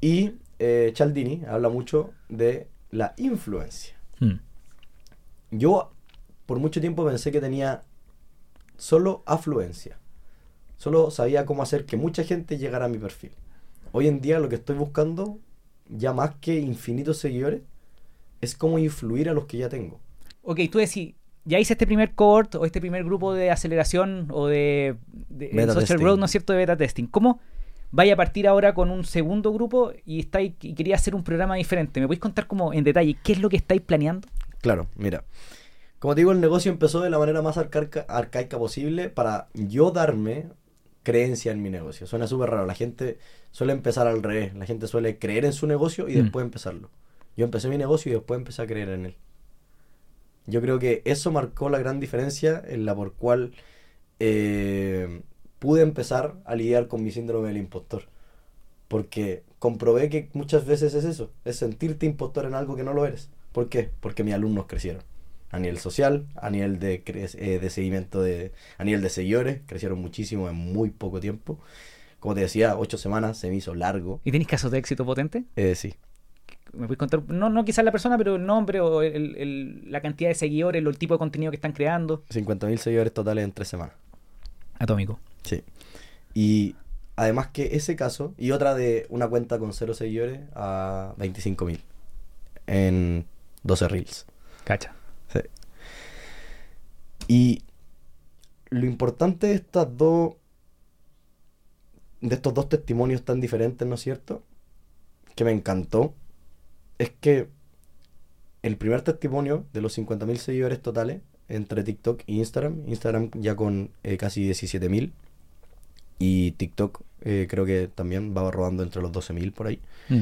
Y eh, Cialdini habla mucho de la influencia. Mm. Yo por mucho tiempo pensé que tenía solo afluencia. Solo sabía cómo hacer que mucha gente llegara a mi perfil. Hoy en día lo que estoy buscando, ya más que infinitos seguidores, es cómo influir a los que ya tengo. Ok, tú decís, ya hice este primer cohort o este primer grupo de aceleración o de, social testing. growth, ¿no es cierto?, de beta testing. ¿Cómo vaya a partir ahora con un segundo grupo y, estáis, y quería hacer un programa diferente? ¿Me podéis contar como en detalle qué es lo que estáis planeando? Claro, mira. Como te digo, el negocio empezó de la manera más arcaica, arcaica posible para yo darme creencia en mi negocio. Suena súper raro. La gente suele empezar al revés. La gente suele creer en su negocio y Mm. después empezarlo. Yo empecé mi negocio y después empecé a creer en él. Yo creo que eso marcó la gran diferencia en la por cual eh, pude empezar a lidiar con mi síndrome del impostor. Porque comprobé que muchas veces es eso, es sentirte impostor en algo que no lo eres. ¿Por qué? Porque mis alumnos crecieron. A nivel social, a nivel de, cre- eh, de seguimiento, de, a nivel de seguidores, crecieron muchísimo en muy poco tiempo. Como te decía, ocho semanas se me hizo largo. ¿Y tenéis casos de éxito potente? Eh, sí, ¿Me podéis contar? No, no quizás la persona, pero el nombre o el- el- la cantidad de seguidores el tipo de contenido que están creando. 50.000 seguidores totales en tres semanas. Atómico. Sí. Y además que ese caso, y otra de una cuenta con cero seguidores a 25.000 en 12 reels. Cacha. Y lo importante de estas dos de estos dos testimonios tan diferentes, ¿no es cierto? Que me encantó es que el primer testimonio de los 50.000 seguidores totales entre TikTok e Instagram, Instagram ya con eh, casi 17.000 y TikTok eh, creo que también va rodando entre los 12.000 por ahí Mm.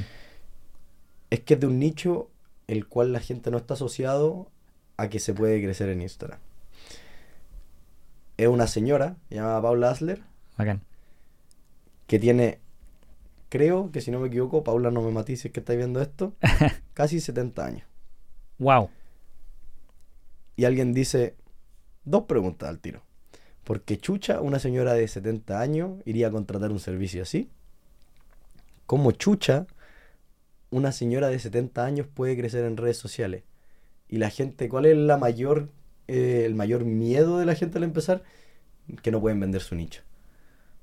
es que es de un nicho el cual la gente no está asociado a que se puede crecer en Instagram. Es una señora, llamada Paula Asler, Bacán. que tiene, creo que si no me equivoco, Paula no me matí si es que estáis viendo esto, casi 70 años. Wow. Y alguien dice, dos preguntas al tiro. ¿Por qué chucha una señora de 70 años iría a contratar un servicio así? ¿Cómo chucha una señora de 70 años puede crecer en redes sociales? Y la gente, ¿cuál es la mayor, eh, el mayor miedo de la gente al empezar? Que no pueden vender su nicho.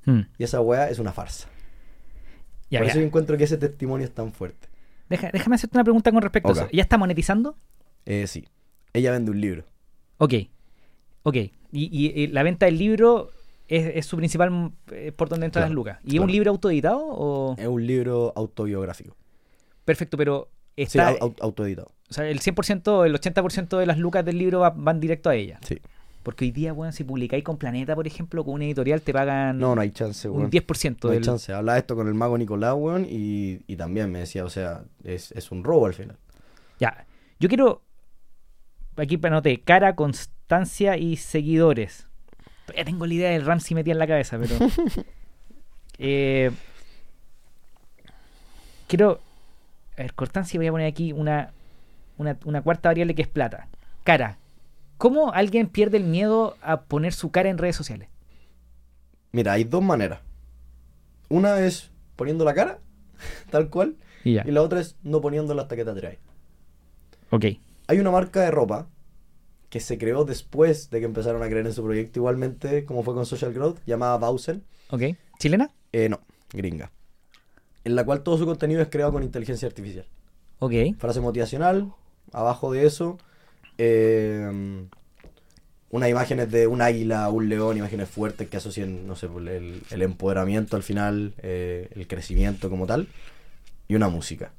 Mm. Y esa weá es una farsa. Ya, Por ya. eso yo encuentro que ese testimonio es tan fuerte. Deja- déjame hacerte una pregunta con respecto a eso. ¿Ya está monetizando? Eh, sí. Ella vende un libro. Ok. Ok. Y, y- y la venta del libro es, es su principal eh, por donde entran Claro, las lucas. ¿Y es un libro autoeditado o...? Es un libro autobiográfico. Perfecto, pero está... au- autoeditado. o sea, el 100%, el 80% de las lucas del libro va- van directo a ella. Sí. Porque hoy día, bueno, si publicáis con Planeta, por ejemplo, con una editorial, te pagan No, no hay chance, un weón. 10% No hay del... chance. Hablaba esto con el mago Nicolás, weón, y, y también me decía, o sea, es, es un robo al final. Ya, yo quiero. Aquí anoté cara, constancia y seguidores. Todavía tengo la idea del Ramsey metida en la cabeza, pero. eh, quiero. A ver, constancia, voy a poner aquí una, una, una cuarta variable que es plata. Cara. ¿Cómo alguien pierde el miedo a poner su cara en redes sociales? Mira, hay dos maneras. Una es poniendo la cara, tal cual, Y ya. y la otra es no poniéndola hasta que te atrae. Ok. Hay una marca de ropa que se creó después de que empezaron a creer en su proyecto, igualmente como fue con Social Growth, llamada Bausen. Ok. ¿Chilena? Eh, no, gringa. En la cual todo su contenido es creado con inteligencia artificial. Ok. frase motivacional, abajo de eso, eh, unas imágenes de un águila, un león, imágenes fuertes que asocien, no sé, el, el empoderamiento al final, eh, el crecimiento como tal, y una música,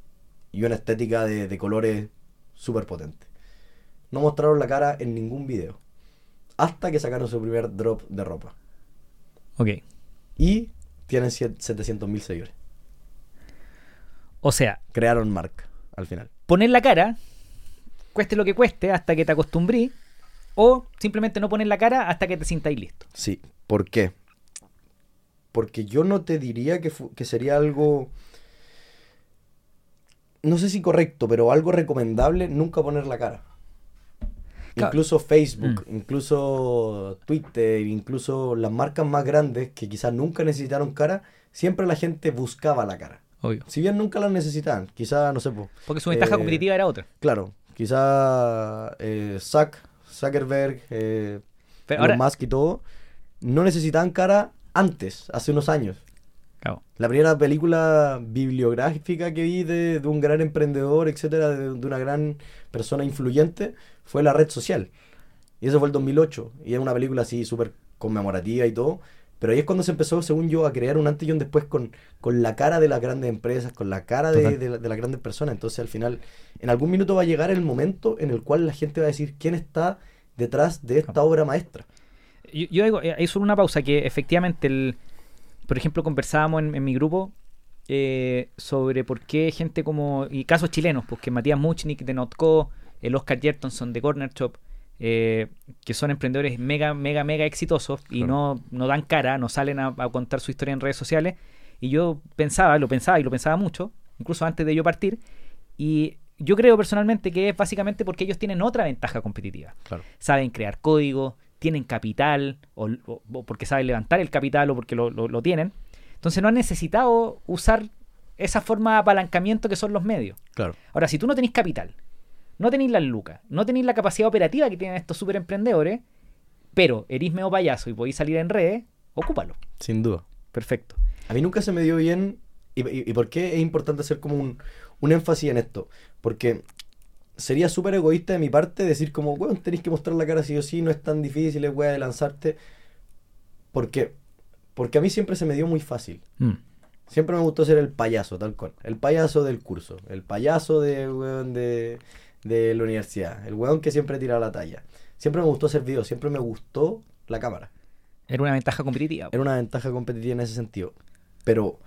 y una estética de, de colores súper potente. no mostraron la cara en ningún video. Hasta que sacaron su primer drop de ropa. Ok. Y tienen 700.000 seguidores. O sea, Crearon marca al final. poner la cara, cueste lo que cueste, hasta que te acostumbrís, o simplemente no poner la cara hasta que te sintáis listo. Sí. ¿Por qué? Porque yo no te diría que, sería algo... No sé si correcto, pero algo recomendable nunca poner la cara. Claro. Incluso Facebook, incluso Twitter, incluso las marcas más grandes que quizás nunca necesitaron cara, siempre la gente buscaba la cara. Obvio. Si bien nunca la necesitaban, quizás, no sé, po, Porque su ventaja Eh, competitiva era otra. claro, quizás eh, Zuck, Zuckerberg, eh, Pero Elon ahora, Musk y todo, no necesitaban cara antes, hace unos años. La primera película bibliográfica que vi de, de un gran emprendedor, etcétera, de, de una gran persona influyente, fue La Red Social. Y eso fue el 2008. Y es una película así súper conmemorativa y todo. Pero ahí es cuando se empezó, según yo, a crear un antes y un después con, con la cara de las grandes empresas, con la cara de, la- de las grandes personas. Entonces, al final, en algún minuto va a llegar el momento en el cual la gente va a decir quién está detrás de esta obra maestra. yo, yo digo, eh, hay solo una pausa que efectivamente, el, por ejemplo, conversábamos en, en mi grupo eh, sobre por qué gente como, y casos chilenos, pues que Matías Muchnik de Notco, el Oscar Jertonson de Corner Shop, eh, que son emprendedores mega, mega, mega exitosos y Claro. no, no dan cara, no salen a, a contar su historia en redes sociales. Y yo pensaba, lo pensaba y lo pensaba mucho, incluso antes de yo partir, y yo creo personalmente que es básicamente porque ellos tienen otra ventaja competitiva Claro. saben crear código, tienen capital, o, o- o porque saben levantar el capital o porque lo, lo- lo tienen. Entonces no han necesitado usar esa forma de apalancamiento que son los medios. Claro. Ahora, si tú no tenés capital, no tenéis las lucas, no tenéis la capacidad operativa que tienen estos super emprendedores, pero erís medio payaso y podéis salir en redes, ocúpalo. Sin duda. Perfecto. A mí nunca se me dio bien. ¿Y, y- y por qué es importante hacer como un, un énfasis en esto? Porque sería súper egoísta de mi parte decir como, weón, tenéis que mostrar la cara sí o sí, no es tan difícil, es weá de lanzarte. Porque, porque a mí siempre se me dio muy fácil. Mm. Siempre me gustó ser el payaso, tal cual. El payaso del curso. El payaso de, weón, de, de la universidad. El weón que siempre tira la talla. Siempre me gustó hacer videos, siempre me gustó la cámara. Era una ventaja competitiva. Era una ventaja competitiva en ese sentido. Pero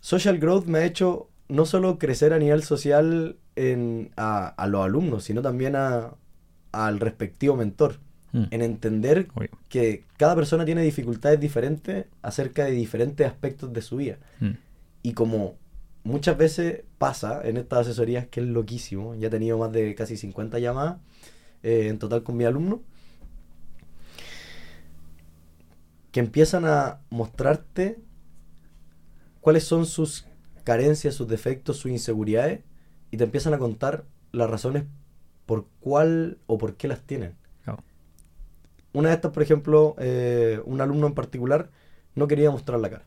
Social Growth me ha hecho no solo crecer a nivel social en, a, a los alumnos, sino también a, al respectivo mentor. Mm. En entender Obvio. que cada persona tiene dificultades diferentes acerca de diferentes aspectos de su vida. Mm. Y como muchas veces pasa en estas asesorías, que es loquísimo, ya he tenido más de casi 50 llamadas eh, en total con mi alumno, que empiezan a mostrarte cuáles son sus carencias, sus defectos, sus inseguridades, y te empiezan a contar las razones por cuál o por qué las tienen. Una de estas, por ejemplo, eh, un alumno en particular no quería mostrar la cara.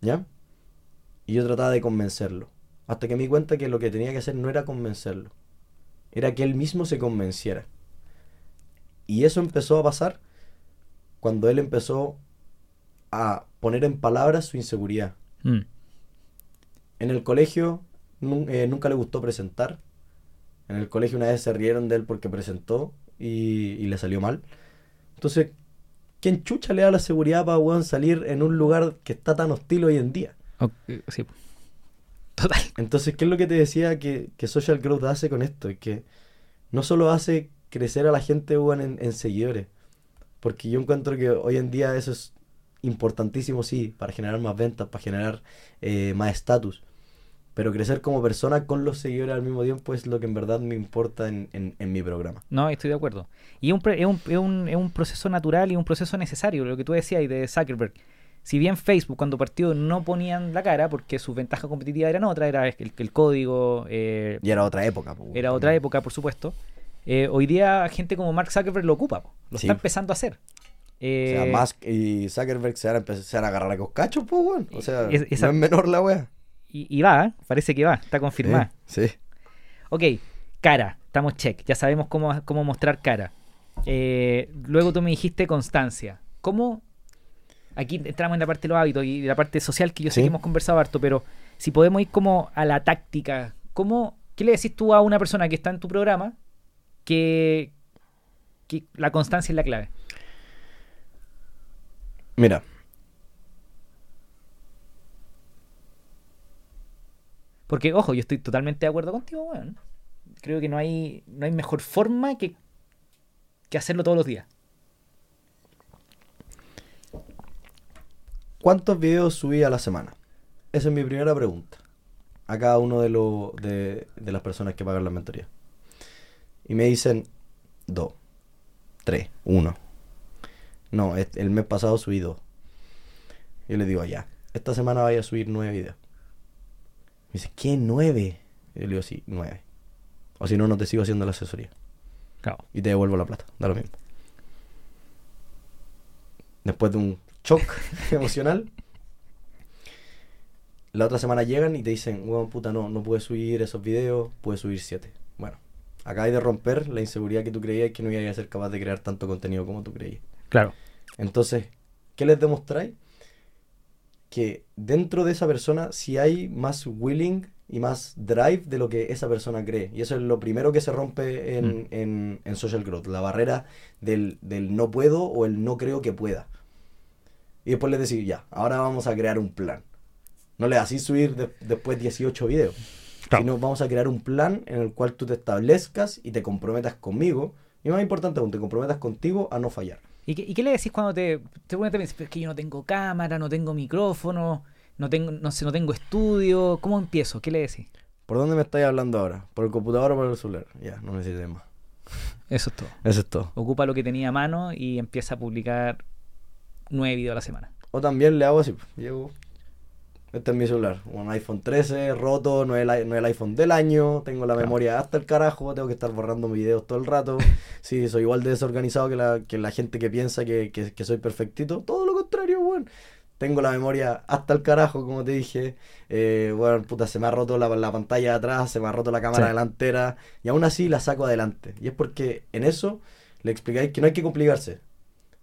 ¿Ya? Y yo trataba de convencerlo. Hasta que me di cuenta que lo que tenía que hacer no era convencerlo. Era que él mismo se convenciera. Y eso empezó a pasar cuando él empezó a poner en palabras su inseguridad. Mm. En el colegio eh, nunca le gustó presentar. En el colegio una vez se rieron de él porque presentó y, y le salió mal. Entonces, ¿quién chucha le da la seguridad para salir en un lugar que está tan hostil hoy en día? Ok, sí. Total. Entonces, ¿qué es lo que te decía que, que Social Growth hace con esto? Es que no solo hace crecer a la gente weón, en, en seguidores, porque yo encuentro que hoy en día eso es importantísimo, sí, para generar más ventas, para generar eh, más estatus, pero crecer como persona con los seguidores al mismo tiempo es lo que en verdad me importa en, en- en mi programa. No, estoy de acuerdo. Y es un, es, un, es, un, es un proceso natural y un proceso necesario, lo que tú decías y de Zuckerberg. Si bien Facebook cuando partió no ponían la cara porque sus ventajas competitivas eran otras, era el, el código, eh, Y era otra época. po, era otra época, por supuesto. Eh, hoy día gente como Mark Zuckerberg lo ocupa, po. lo Sí. está empezando a hacer. O Eh, sea, Musk y Zuckerberg se van a empezar a agarrar a coscachos, pues, weón. O sea, Es- esa- no es menor la wea. y, y va, ¿eh? parece que va, está confirmada. Sí, sí. Ok, cara, estamos check, ya sabemos cómo, cómo mostrar cara. Eh, luego tú me dijiste constancia. ¿Cómo? Aquí entramos en la parte de los hábitos y la parte social que yo sé Sí. que hemos conversado harto, pero si podemos ir como a la táctica, ¿cómo, ¿qué le decís tú a una persona que está en tu programa que, que la constancia es la clave. Mira. Porque, ojo, yo estoy totalmente de acuerdo contigo, weón. Creo que no hay, no hay mejor forma que, que hacerlo todos los días. ¿Cuántos videos subí a la semana? Esa es mi primera pregunta. A cada uno de, los de, de las personas que pagan la mentoría. Y me dicen dos, tres, uno. No, el mes pasado subí dos. Yo les digo, ya, esta semana vaya a subir nueve videos. Me dice, ¿qué nueve? Y yo le digo, sí, nueve. O si no, no te sigo haciendo la asesoría. Claro. Y te devuelvo la plata, da lo mismo. Después de un shock emocional, la otra semana llegan y te dicen, weón, puta, no, no puedes subir esos videos, puedes subir siete. Bueno, acabas de romper la inseguridad que tú creías que no ibas a ser capaz de crear tanto contenido como tú creías. Claro. Entonces, ¿qué les demostráis? Que dentro de esa persona sí hay más willing y más drive de lo que esa persona cree. Y eso es lo primero que se rompe en, Mm. en- en social growth, la barrera del, del no puedo o el no creo que pueda. Y después les decís, ya, ahora vamos a crear un plan. No le así subir de- después 18 videos, Claro. sino vamos a crear un plan en el cual tú te establezcas y te comprometas conmigo. Y más importante aún, te comprometas contigo a no fallar. ¿Y qué, y qué le decís cuando te, te pones a pensar, "Pero es que yo no tengo cámara, no tengo micrófono, no tengo, no sé, no tengo estudio? ¿Cómo empiezo? ¿Qué le decís? ¿Por dónde me estáis hablando ahora? ¿Por el computador o por el celular? Ya, no necesitas más. Eso es todo. Eso es todo. Ocupa lo que tenía a mano y empieza a publicar nueve videos a la semana. O también le hago así. Llego. Este es mi celular. Un iPhone 13 roto, no es el, no es el iPhone del año. Tengo la Claro. memoria hasta el carajo. Tengo que estar borrando videos todo el rato. Sí, soy igual de desorganizado que la, que la gente que piensa que, que- que soy perfectito. Todo lo contrario, weón. Tengo la memoria hasta el carajo, como te dije. Eh, bueno, puta, se me ha roto la, la pantalla de atrás, se me ha roto la cámara Sí. delantera. Y aún así la saco adelante. Y es porque en eso le explicáis que no hay que complicarse.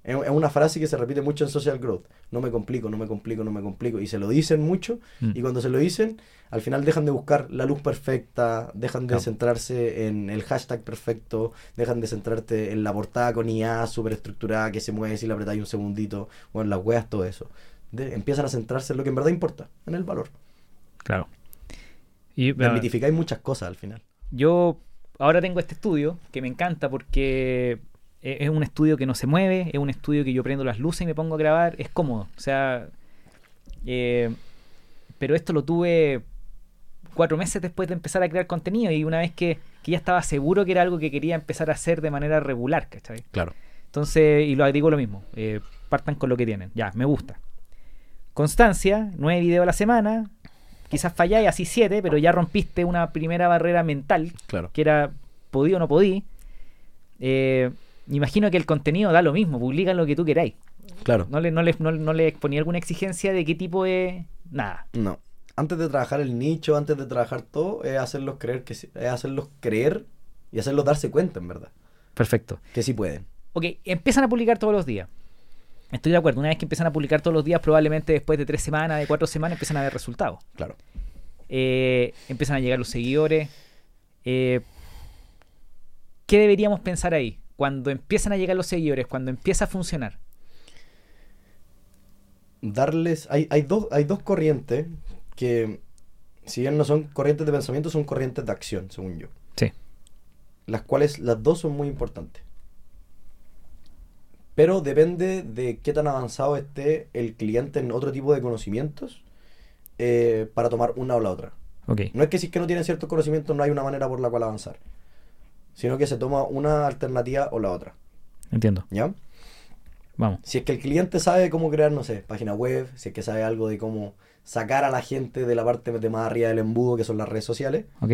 Es una frase que se repite mucho en Social Growth. No me complico, no me complico, no me complico. Y se lo dicen mucho. Mm. Y cuando se lo dicen, al final dejan de buscar la luz perfecta, dejan de centrarse en el hashtag perfecto, dejan de centrarte en la portada con IA súper estructurada que se mueve si la apretáis un segundito, o en las weas, todo eso. De- empiezan a centrarse en lo que en verdad importa, en el valor. Claro. Y, Desmitificáis muchas cosas al final. yo ahora tengo este estudio que me encanta porque es un estudio que no se mueve, es un estudio que yo prendo las luces y me pongo a grabar, es cómodo. O sea, eh, pero esto lo tuve cuatro meses después de empezar a crear contenido y una vez que, que ya estaba seguro que era algo que quería empezar a hacer de manera regular, ¿cachai? Claro. Entonces, y lo digo lo mismo, eh, partan con lo que tienen, ya, me gusta. Constancia, nueve videos a la semana, quizás falláis así siete, pero ya rompiste una primera barrera mental, Claro. que era podí o no podí. Eh, imagino que el contenido da lo mismo, publican lo que tú queráis. Claro. No le, no le, no, no le exponía alguna exigencia de qué tipo de... Nada. No. Antes de trabajar el nicho, antes de trabajar todo, es hacerlos creer que es hacerlos creer y hacerlos darse cuenta, en verdad, Perfecto. que sí pueden. Ok, empiezan a publicar todos los días. Estoy de acuerdo, una vez que empiezan a publicar todos los días, probablemente después de tres semanas, de cuatro semanas, empiezan a ver resultados. Claro. Eh, empiezan a llegar los seguidores. Eh, ¿Qué deberíamos pensar ahí? Cuando empiezan a llegar los seguidores, cuando empieza a funcionar. darles. Hay, hay, dos, hay dos corrientes que, si bien no son corrientes de pensamiento, son corrientes de acción, según yo. Sí. Las cuales las dos son muy importantes. Pero depende de qué tan avanzado esté el cliente en otro tipo de conocimientos eh, para tomar una o la otra. Ok. No es que si es que no tienen ciertos conocimientos no hay una manera por la cual avanzar, sino que se toma una alternativa o la otra. Entiendo. ¿Ya? Vamos. Si es que el cliente sabe cómo crear, no sé, página web, si es que sabe algo de cómo sacar a la gente de la parte de más arriba del embudo, que son las redes sociales, Ok.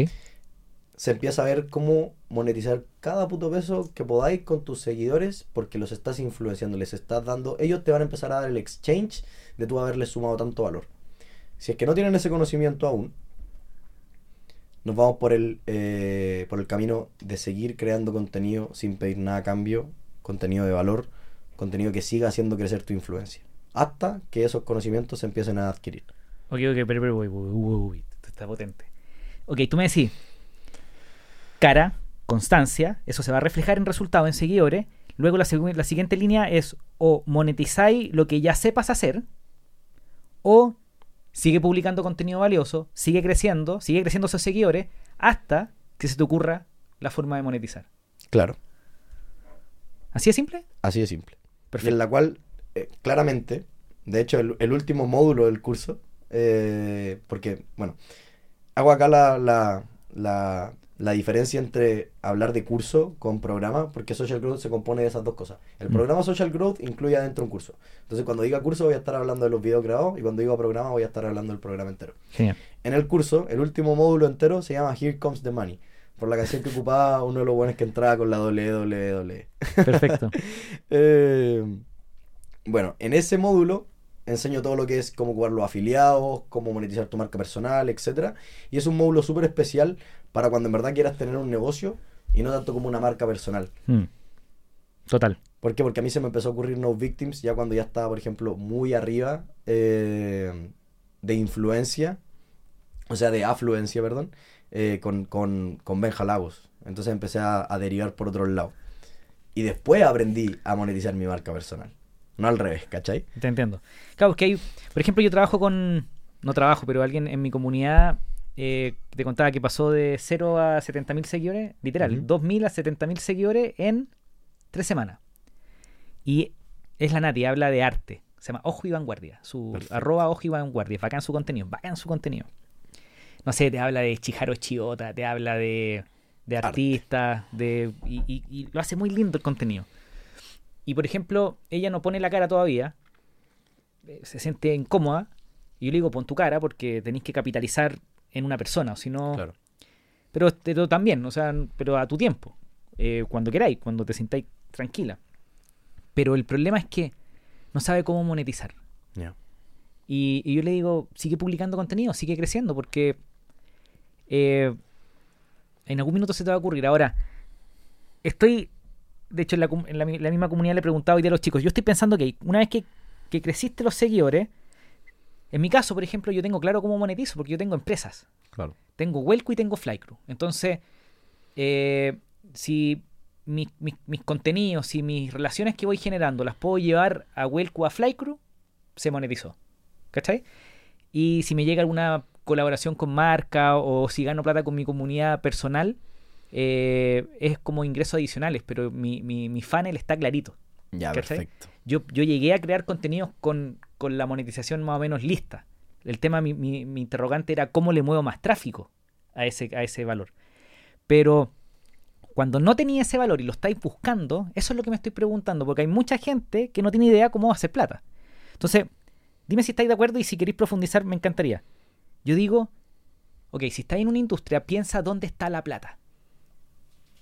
se empieza a ver cómo monetizar cada puto peso que podáis con tus seguidores, porque los estás influenciando, les estás dando, ellos te van a empezar a dar el exchange de tú haberles sumado tanto valor. Si es que no tienen ese conocimiento aún, nos vamos por el, eh, por el camino de seguir creando contenido sin pedir nada a cambio, contenido de valor, contenido que siga haciendo crecer tu influencia, hasta que esos conocimientos se empiecen a adquirir. Ok, ok, pero, pero, uy, está potente. Ok, tú me decís, cara, constancia, eso se va a reflejar en resultados, en seguidores. Luego la, la siguiente línea es o monetizáis lo que ya sepas hacer, o sigue publicando contenido valioso, sigue creciendo, sigue creciendo esos seguidores, hasta que se te ocurra la forma de monetizar. Claro. ¿Así de simple? Así de simple. Perfecto. en la cual, eh, claramente, de hecho, el, último módulo del curso, eh, porque, bueno, hago acá la, la, la, la, diferencia entre hablar de curso con programa, porque Social Growth se compone de esas dos cosas. El mm. programa Social Growth incluye adentro un curso. Entonces, cuando diga curso, voy a estar hablando de los videos grabados, y cuando diga programa, voy a estar hablando del programa entero. Genial. En el curso, el último módulo entero se llama Here Comes the Money por la canción que ocupaba uno de los buenos que entraba con la WWE. Perfecto. eh, bueno, en ese módulo enseño todo lo que es cómo ocupar los afiliados, cómo monetizar tu marca personal, etc. Y es un módulo súper especial para cuando en verdad quieras tener un negocio y no tanto como una marca personal. Hmm. Total. ¿Por qué? Porque a mí se me empezó a ocurrir no victims ya cuando ya estaba, por ejemplo, muy arriba eh, de influencia, o sea, de afluencia, perdón, eh, con, con, con Benja Lagos. Entonces empecé a, a derivar por otro lado. Y después aprendí a monetizar mi marca personal. No al revés, ¿cachai? Te entiendo. Claro, que hay, por ejemplo, yo trabajo con, no trabajo, pero alguien en mi comunidad eh, te contaba que pasó de 0 a 70.000 seguidores, literal, uh 2.000 a 70.000 seguidores en tres semanas. Y es la Nati, habla de arte. Se llama Ojo y Vanguardia. Su arroba Ojo y Vanguardia. Bacán su contenido, bacán su contenido. No sé, te habla de Chiharo Chiota, te habla de, de artistas, de, y lo hace muy lindo el contenido. Y por ejemplo, ella no pone la cara todavía, eh, se siente incómoda, y yo le digo, pon tu cara porque tenéis que capitalizar en una persona, si no... Claro. Pero, pero, también, o sea, pero a tu tiempo, eh, cuando queráis, cuando te sintáis tranquila. Pero el problema es que no sabe cómo monetizar. Y, y, yo le digo, sigue publicando contenido, sigue creciendo, porque eh, en algún minuto se te va a ocurrir. Ahora, estoy de hecho, en la, misma comunidad le he preguntado hoy a los chicos, yo estoy pensando que una vez que, creciste los seguidores, en mi caso, por ejemplo, yo tengo claro cómo monetizo, porque yo tengo empresas. Claro. Tengo Welco y tengo Flycrew. Entonces, eh, si mis, contenidos, si mis relaciones que voy generando las puedo llevar a Welco o a Flycrew, se monetizó. ¿Cachai? Y si me llega alguna colaboración con marca o si gano plata con mi comunidad personal, eh, es como ingresos adicionales, pero mi, mi, funnel está clarito. Ya, perfecto. Yo, yo llegué a crear contenidos con, la monetización más o menos lista. El tema, mi, mi, interrogante era cómo le muevo más tráfico a ese, a ese valor. Pero cuando no tenía ese valor y lo estáis buscando, eso es lo que me estoy preguntando, porque hay mucha gente que no tiene idea cómo hacer plata. Entonces, dime si estáis de acuerdo y si queréis profundizar, me encantaría. Yo digo, ok, si estáis en una industria, piensa dónde está la plata.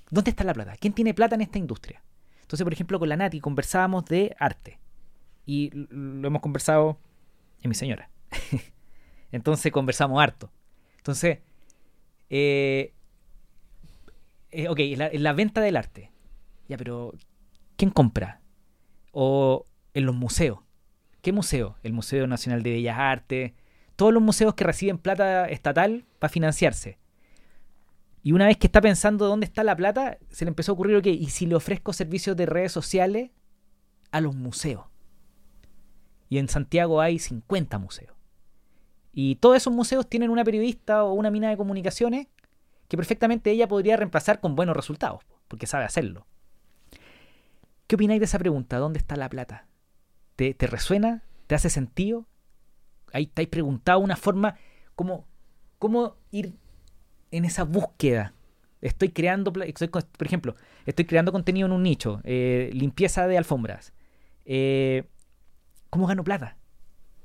¿Dónde está la plata? ¿Quién tiene plata en esta industria? Entonces, por ejemplo, con la Nati conversábamos de arte. Y lo hemos conversado en mi señora. Entonces conversamos harto. Entonces, eh, eh, ok, la, la venta del arte. Ya, pero ¿quién compra? O en los museos. ¿Qué museo? El Museo Nacional de Bellas Artes. Todos los museos que reciben plata estatal para financiarse. Y una vez que está pensando dónde está la plata, se le empezó a ocurrir, ok, ¿y si le ofrezco servicios de redes sociales a los museos? Y en Santiago hay 50 museos. Y todos esos museos tienen una periodista o una mina de comunicaciones que perfectamente ella podría reemplazar con buenos resultados, porque sabe hacerlo. ¿Qué opináis de esa pregunta? ¿Dónde está la plata? ¿Te, resuena? ¿Te hace sentido? Ahí te preguntado una forma como cómo ir en esa búsqueda. Estoy creando, por ejemplo, estoy creando contenido en un nicho, eh, limpieza de alfombras. Eh, ¿Cómo gano plata?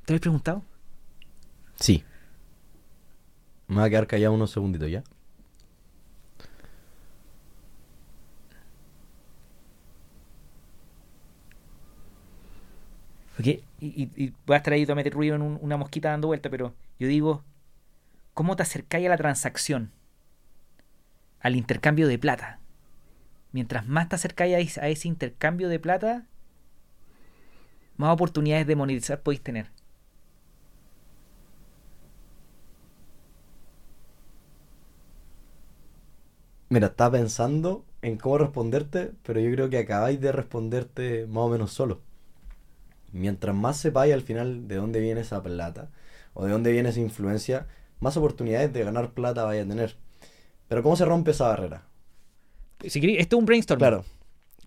¿Te lo he preguntado? Sí. Me va a quedar callado unos segunditos ya. Porque, y, y, voy a estar ahí, a meter ruido en una mosquita dando vuelta, pero yo digo, cómo te acercáis a la transacción, al intercambio de plata. Mientras más te acercáis a ese intercambio de plata, más oportunidades de monetizar podéis tener. Mira, estaba pensando en cómo responderte, pero yo creo que acabáis de responderte más o menos solo. Mientras más sepáis al final de dónde viene esa plata o de dónde viene esa influencia, más oportunidades de ganar plata vais a tener. Pero ¿cómo se rompe esa barrera? Si queréis, esto es un brainstorm. Claro.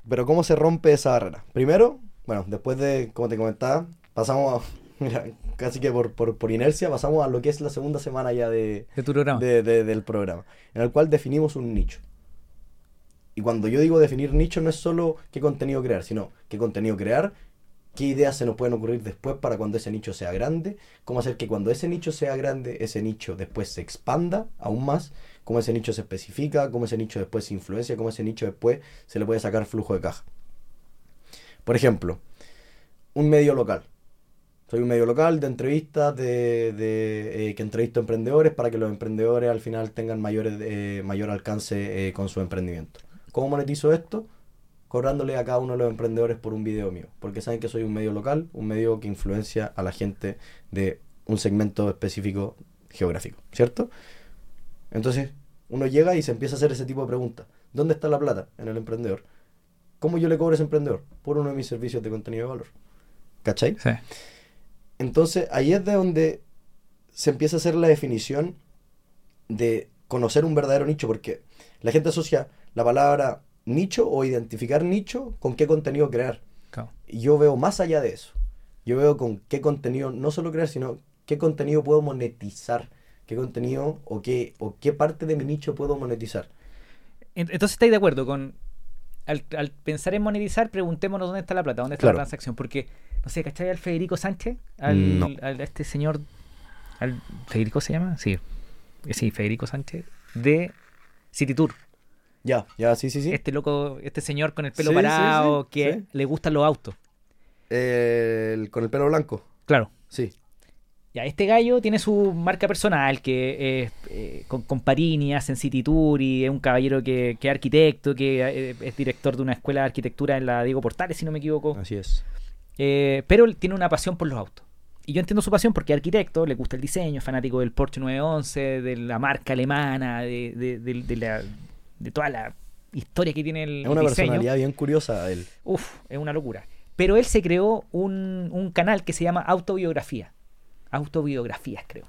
Pero ¿cómo se rompe esa barrera? Primero, bueno, después de, como te comentaba, pasamos a, mira, casi que por, por, por inercia, pasamos a lo que es la segunda semana ya de, De tu programa. de- de- del programa, en el cual definimos un nicho. Y cuando yo digo definir nicho, no es solo qué contenido crear, sino qué contenido crear, qué ideas se nos pueden ocurrir después para cuando ese nicho sea grande, cómo hacer que cuando ese nicho sea grande, ese nicho después se expanda aún más, cómo ese nicho se especifica, cómo ese nicho después se influencia, cómo ese nicho después se le puede sacar flujo de caja. Por ejemplo, un medio local. Soy un medio local de entrevistas, de, de, eh, que entrevisto emprendedores para que los emprendedores al final tengan eh, mayor alcance eh, con su emprendimiento. ¿Cómo monetizo esto? Cobrándole a cada uno de los emprendedores por un video mío. Porque saben que soy un medio local, un medio que influencia a la gente de un segmento específico geográfico, ¿cierto? Entonces, uno llega y se empieza a hacer ese tipo de preguntas. ¿Dónde está la plata en el emprendedor? ¿Cómo yo le cobro a ese emprendedor? Por uno de mis servicios de contenido de valor. ¿Cachai? Sí. Entonces, ahí es de donde se empieza a hacer la definición de conocer un verdadero nicho, porque la gente asocia la palabra nicho o identificar nicho con qué contenido crear. Claro. Y yo veo más allá de eso. Yo veo con qué contenido, no solo crear, sino qué contenido puedo monetizar. Qué contenido o qué, o qué parte de mi nicho puedo monetizar. Ent- Entonces estáis de acuerdo con. Al, al pensar en monetizar, preguntémonos dónde está la plata, dónde está Claro. la transacción. Porque, no sé, ¿cachai al Federico Sánchez? Al, No. al- a este señor. Al, ¿Federico se llama? Sí. Eh, Sí, Federico Sánchez. De City Tour. Ya, ya, sí, sí, sí. Este loco, este señor con el pelo Sí, parado, sí, que le gustan los autos. El- con el pelo blanco. Claro. Sí. Ya, este gallo tiene su marca personal, que es eh, con, con Parini, hace en City Tour y es un caballero que, que es arquitecto, que eh, es director de una escuela de arquitectura en la Diego Portales, si no me equivoco. Así es. Eh, pero él tiene una pasión por los autos. Y yo entiendo su pasión porque es arquitecto, le gusta el diseño, es fanático del Porsche 911, de la marca alemana, de, de, de- de la, de toda la historia que tiene el Es una diseño. personalidad bien curiosa él. Uf, es una locura. Pero él se creó un, un canal que se llama Autobiografía. Autobiografías, creo.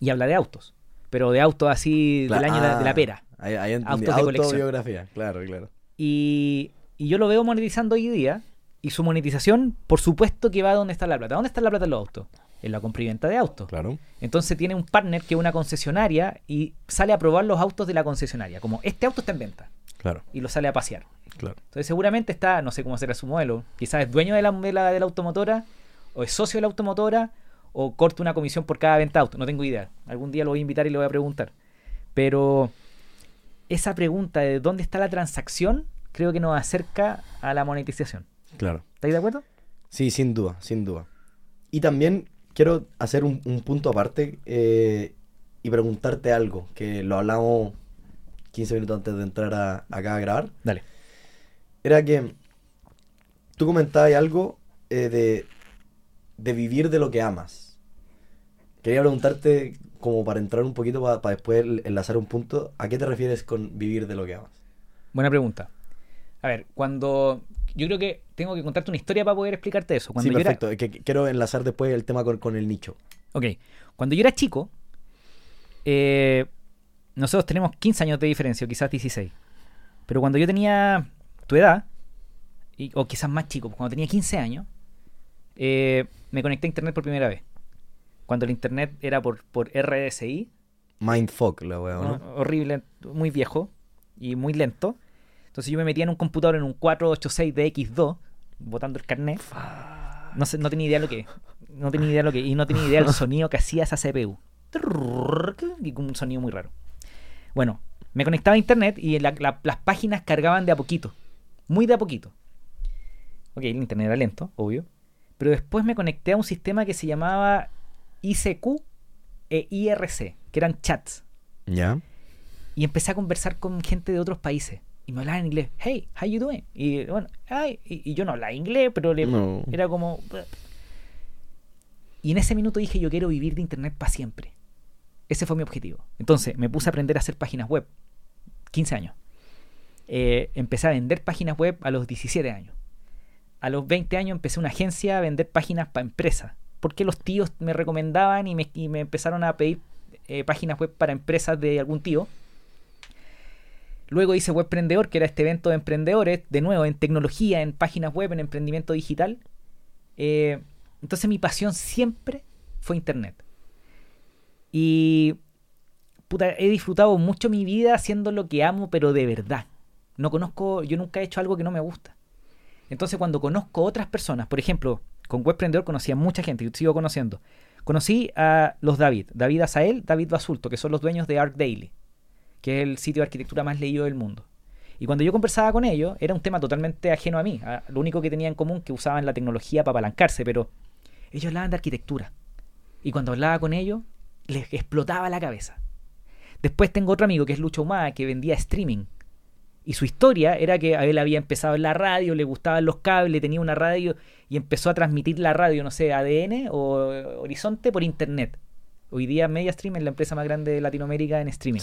Y habla de autos. Pero de autos así del año de la- de la ah, pera. Ahí, ahí entendí. Autos de colección. Autobiografía, claro, claro. Y, y yo lo veo monetizando hoy día. Y su monetización, por supuesto que va a donde está la plata. ¿Dónde está la plata en los autos? En la compra y venta de autos. Claro. Entonces tiene un partner que es una concesionaria y sale a probar los autos de la concesionaria. Como este auto está en venta. Claro, Y lo sale a pasear. claro. Entonces seguramente está, no sé cómo será su modelo, quizás es dueño de la, de la, de la automotora, o es socio de la automotora, o corta una comisión por cada venta auto, no tengo idea. Algún día lo voy a invitar y le voy a preguntar. Pero esa pregunta de dónde está la transacción, creo que nos acerca a la monetización. Claro. ¿Estáis de acuerdo? Sí, sin duda, sin duda. Y también quiero hacer un, un punto aparte eh, y preguntarte algo, que lo hablamos 15 minutos antes de entrar a- acá a grabar. Dale. Era que tú comentabas algo eh, de, de vivir de lo que amas. Quería preguntarte, como para entrar un poquito, para después enlazar un punto, ¿a qué te refieres con vivir de lo que amas? Buena pregunta. A ver, cuando... Yo creo que tengo que contarte una historia para poder explicarte eso. Cuando sí, yo era- perfecto. Es que quiero enlazar después el tema con, con el nicho. Ok, cuando yo era chico, eh, nosotros tenemos 15 años de diferencia, o quizás 16. Pero cuando yo tenía tu edad, y- o quizás más chico, cuando tenía 15 años, eh, me conecté a internet por primera vez. Cuando el internet era por, por RSI, Mindfuck, la weá, ¿no? ¿no? horrible, muy viejo y muy lento. Entonces yo me metía en un computador en un 486 de X2, botando el carnet. No, sé, no tenía idea lo que no tenía idea lo que y no tenía idea del sonido que hacía esa CPU. Y con un sonido muy raro. Bueno, me conectaba a internet y la- la- las páginas cargaban de a poquito. Muy de a poquito. Ok, el internet era lento, obvio. Pero después me conecté a un sistema que se llamaba ICQ e IRC, que eran chats. Ya. Y empecé a conversar con gente de otros países. Y me hablaban en inglés. Hey, how you doing? Y bueno, ay, y, y yo no hablaba inglés, pero le- No. era como... Y en ese minuto dije, yo quiero vivir de internet para siempre. Ese fue mi objetivo. Entonces me puse a aprender a hacer páginas web. 15 años. Eh, empecé a vender páginas web a los 17 años. A los 20 años empecé una agencia a vender páginas para empresas. Porque los tíos me recomendaban y me, empezaron a pedir eh, páginas web para empresas de algún tío. Luego hice Webprendedor, que era este evento de emprendedores, de nuevo, en tecnología, en páginas web, en emprendimiento digital. Eh, entonces mi pasión siempre fue Internet. Y puta, he disfrutado mucho mi vida haciendo lo que amo, pero de verdad. No conozco, yo nunca he hecho algo que no me gusta. Entonces cuando conozco otras personas, por ejemplo, con Webprendedor conocí a mucha gente y sigo conociendo. Conocí a los David, David Azael, David Basulto, que son los dueños de Arc Daily que es el sitio de arquitectura más leído del mundo. Y cuando yo conversaba con ellos, era un tema totalmente ajeno a mí. Lo único que tenían en común que usaban la tecnología para apalancarse, pero ellos hablaban de arquitectura. Y cuando hablaba con ellos, les explotaba la cabeza. Después tengo otro amigo que es Lucho Humada, que vendía streaming. Y su historia era que a él había empezado en la radio, le gustaban los cables, tenía una radio y empezó a transmitir la radio, no sé, ADN o Horizonte por internet. Hoy día MediaStream es la empresa más grande de Latinoamérica en streaming.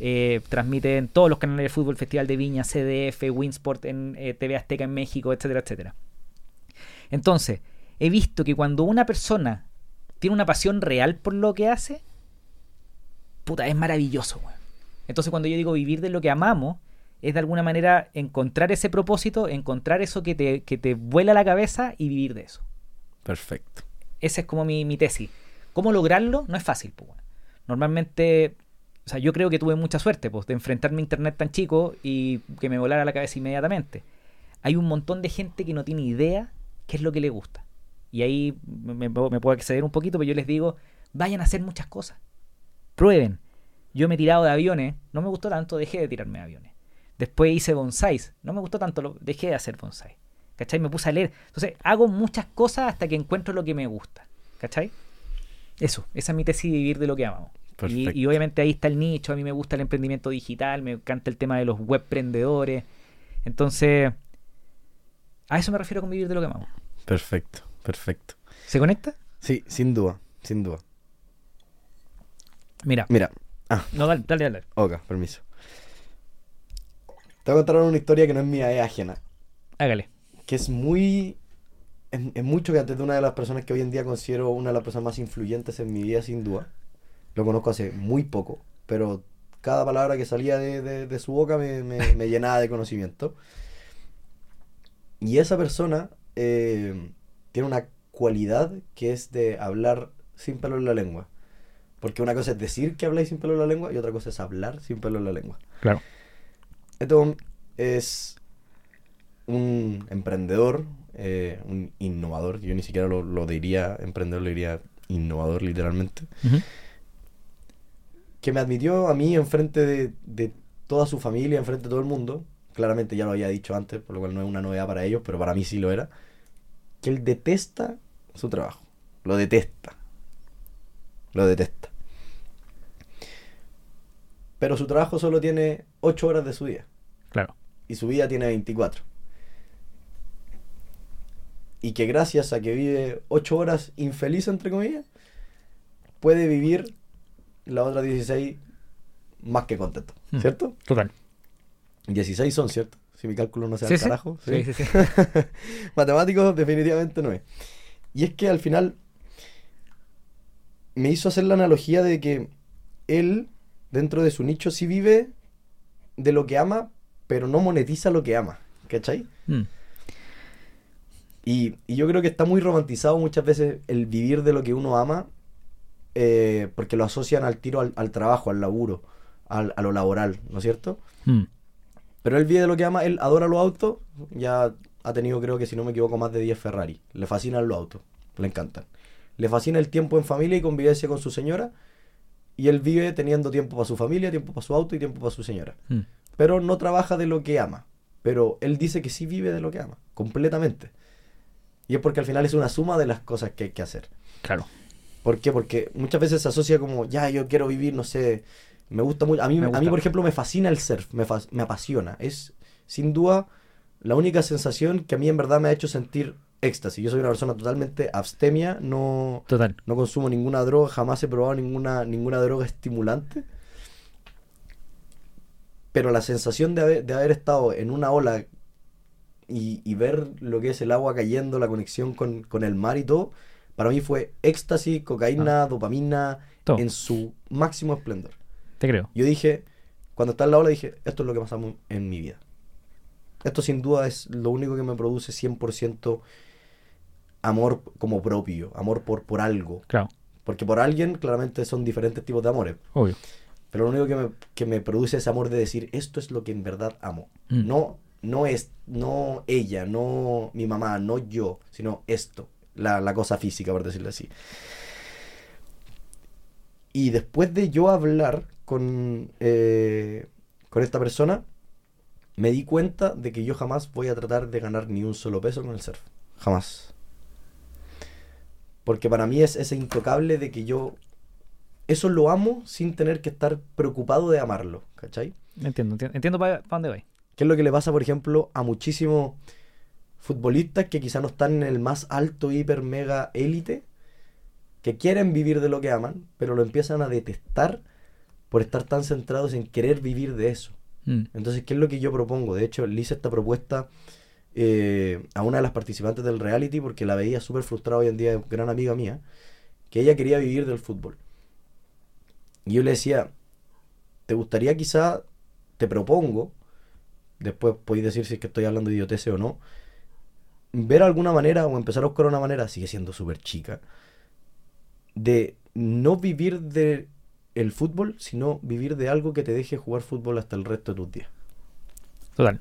Eh, transmite en todos los canales de fútbol, Festival de Viña, CDF, Winsport, en eh, TV Azteca en México, etcétera, etcétera. Entonces, he visto que cuando una persona tiene una pasión real por lo que hace, puta, es maravilloso, Entonces, cuando yo digo vivir de lo que amamos, es de alguna manera encontrar ese propósito, encontrar eso que te, que te vuela la cabeza y vivir de eso. Perfecto. Esa es como mi, mi tesis. ¿Cómo lograrlo? No es fácil, pues. Normalmente o sea, yo creo que tuve mucha suerte, pues, de enfrentarme a internet tan chico y que me volara la cabeza inmediatamente. Hay un montón de gente que no tiene idea qué es lo que le gusta. Y ahí me, puedo acceder un poquito, pero yo les digo, vayan a hacer muchas cosas. Prueben. Yo me he tirado de aviones, no me gustó tanto, dejé de tirarme de aviones. Después hice bonsáis, no me gustó tanto, dejé de hacer bonsai. ¿Cachai? Me puse a leer. Entonces, hago muchas cosas hasta que encuentro lo que me gusta. ¿Cachai? Eso, esa es mi tesis de vivir de lo que amamos. Y, obviamente ahí está el nicho, a mí me gusta el emprendimiento digital, me encanta el tema de los webprendedores. Entonces, a eso me refiero con vivir de lo que amamos. Perfecto, perfecto. ¿Se conecta? Sí, sin duda, sin duda. Mira. Mira. Ah. No, dale, dale, dale. Ok, permiso. Te voy a contar una historia que no es mía, es ajena. Hágale. Que es muy es, mucho que antes de una de las personas que hoy en día considero una de las personas más influyentes en mi vida, sin duda. Lo conozco hace muy poco, pero cada palabra que salía de, su boca me, llenaba de conocimiento. Y esa persona eh, tiene una cualidad que es de hablar sin pelo en la lengua. Porque una cosa es decir que habláis sin pelo en la lengua y otra cosa es hablar sin pelo en la lengua. Claro. Esto es un emprendedor, eh, un innovador. Yo ni siquiera lo, diría emprendedor, lo diría innovador literalmente que me admitió a mí enfrente de, de toda su familia, enfrente de todo el mundo, claramente ya lo había dicho antes, por lo cual no es una novedad para ellos, pero para mí sí lo era, que él detesta su trabajo, lo detesta, lo detesta. Pero su trabajo solo tiene 8 horas de su día. Claro. Y su vida tiene 24. Y que gracias a que vive 8 horas infeliz, entre comillas, puede vivir la otra 16 más que contento, hmm. ¿cierto? Total. 16 son, ¿cierto? Si mi cálculo no sea el carajo. Sí, sí, sí. Matemático definitivamente no es. Y es que al final me hizo hacer la analogía de que él, dentro de su nicho, sí vive de lo que ama, pero no monetiza lo que ama. ¿Cachai? Hmm. Y, y, yo creo que está muy romantizado muchas veces el vivir de lo que uno ama eh, porque lo asocian al tiro al, trabajo, al laburo, al, a lo laboral, ¿no es cierto? Hmm. Pero él vive de lo que ama, él adora los autos, ya ha tenido creo que si no me equivoco más de 10 Ferrari, le fascinan los autos, le encantan. Le fascina el tiempo en familia y convivencia con su señora y él vive teniendo tiempo para su familia, tiempo para su auto y tiempo para su señora. Hmm. Pero no trabaja de lo que ama. Pero él dice que sí vive de lo que ama, completamente. Y es porque al final es una suma de las cosas que hay que hacer. Claro. ¿Por qué? Porque muchas veces se asocia como, ya, yo quiero vivir, no sé, me gusta mucho. A mí, a mí por ejemplo, me fascina el surf, me, me apasiona. Es, sin duda, la única sensación que a mí en verdad me ha hecho sentir éxtasis. Yo soy una persona totalmente abstemia, no, Total. no consumo ninguna droga, jamás he probado ninguna, ninguna droga estimulante. Pero la sensación de haber, de haber estado en una ola y, y ver lo que es el agua cayendo, la conexión con, con el mar y todo, para mí fue éxtasis, cocaína, dopamina, Todo. en su máximo esplendor. Te creo. Yo dije, cuando estaba en la ola, dije, esto es lo que pasa en mi vida. Esto sin duda es lo único que me produce 100% amor como propio, amor por, por algo. Claro, Porque por alguien claramente son diferentes tipos de amores. obvio. Pero lo único que me, que me produce ese amor de decir, esto es lo que en verdad amo. Mm. No, no es, no ella, no mi mamá, no yo, sino esto, la, la cosa física, por decirlo así. Y después de yo hablar con, eh, con esta persona, me di cuenta de que yo jamás voy a tratar de ganar ni un solo peso con el surf. Jamás. Porque para mí es ese intocable de que yo eso lo amo sin tener que estar preocupado de amarlo, ¿cachai? Entiendo, entiendo, entiendo para dónde voy. ¿Qué es lo que le pasa, por ejemplo, a muchísimos futbolistas que quizá no están en el más alto, hiper, mega élite, que quieren vivir de lo que aman, pero lo empiezan a detestar por estar tan centrados en querer vivir de eso? Mm. Entonces, ¿qué es lo que yo propongo? De hecho, le hice esta propuesta eh, a una de las participantes del reality porque la veía súper frustrada hoy en día, gran amiga mía, que ella quería vivir del fútbol. Y yo le decía, ¿te gustaría quizá, te propongo, después podéis decir si es que estoy hablando de idiotece o no, ver alguna manera o empezar a buscar una manera, sigue siendo súper chica, de no vivir de el fútbol, sino vivir de algo que te deje jugar fútbol hasta el resto de tus días. Total,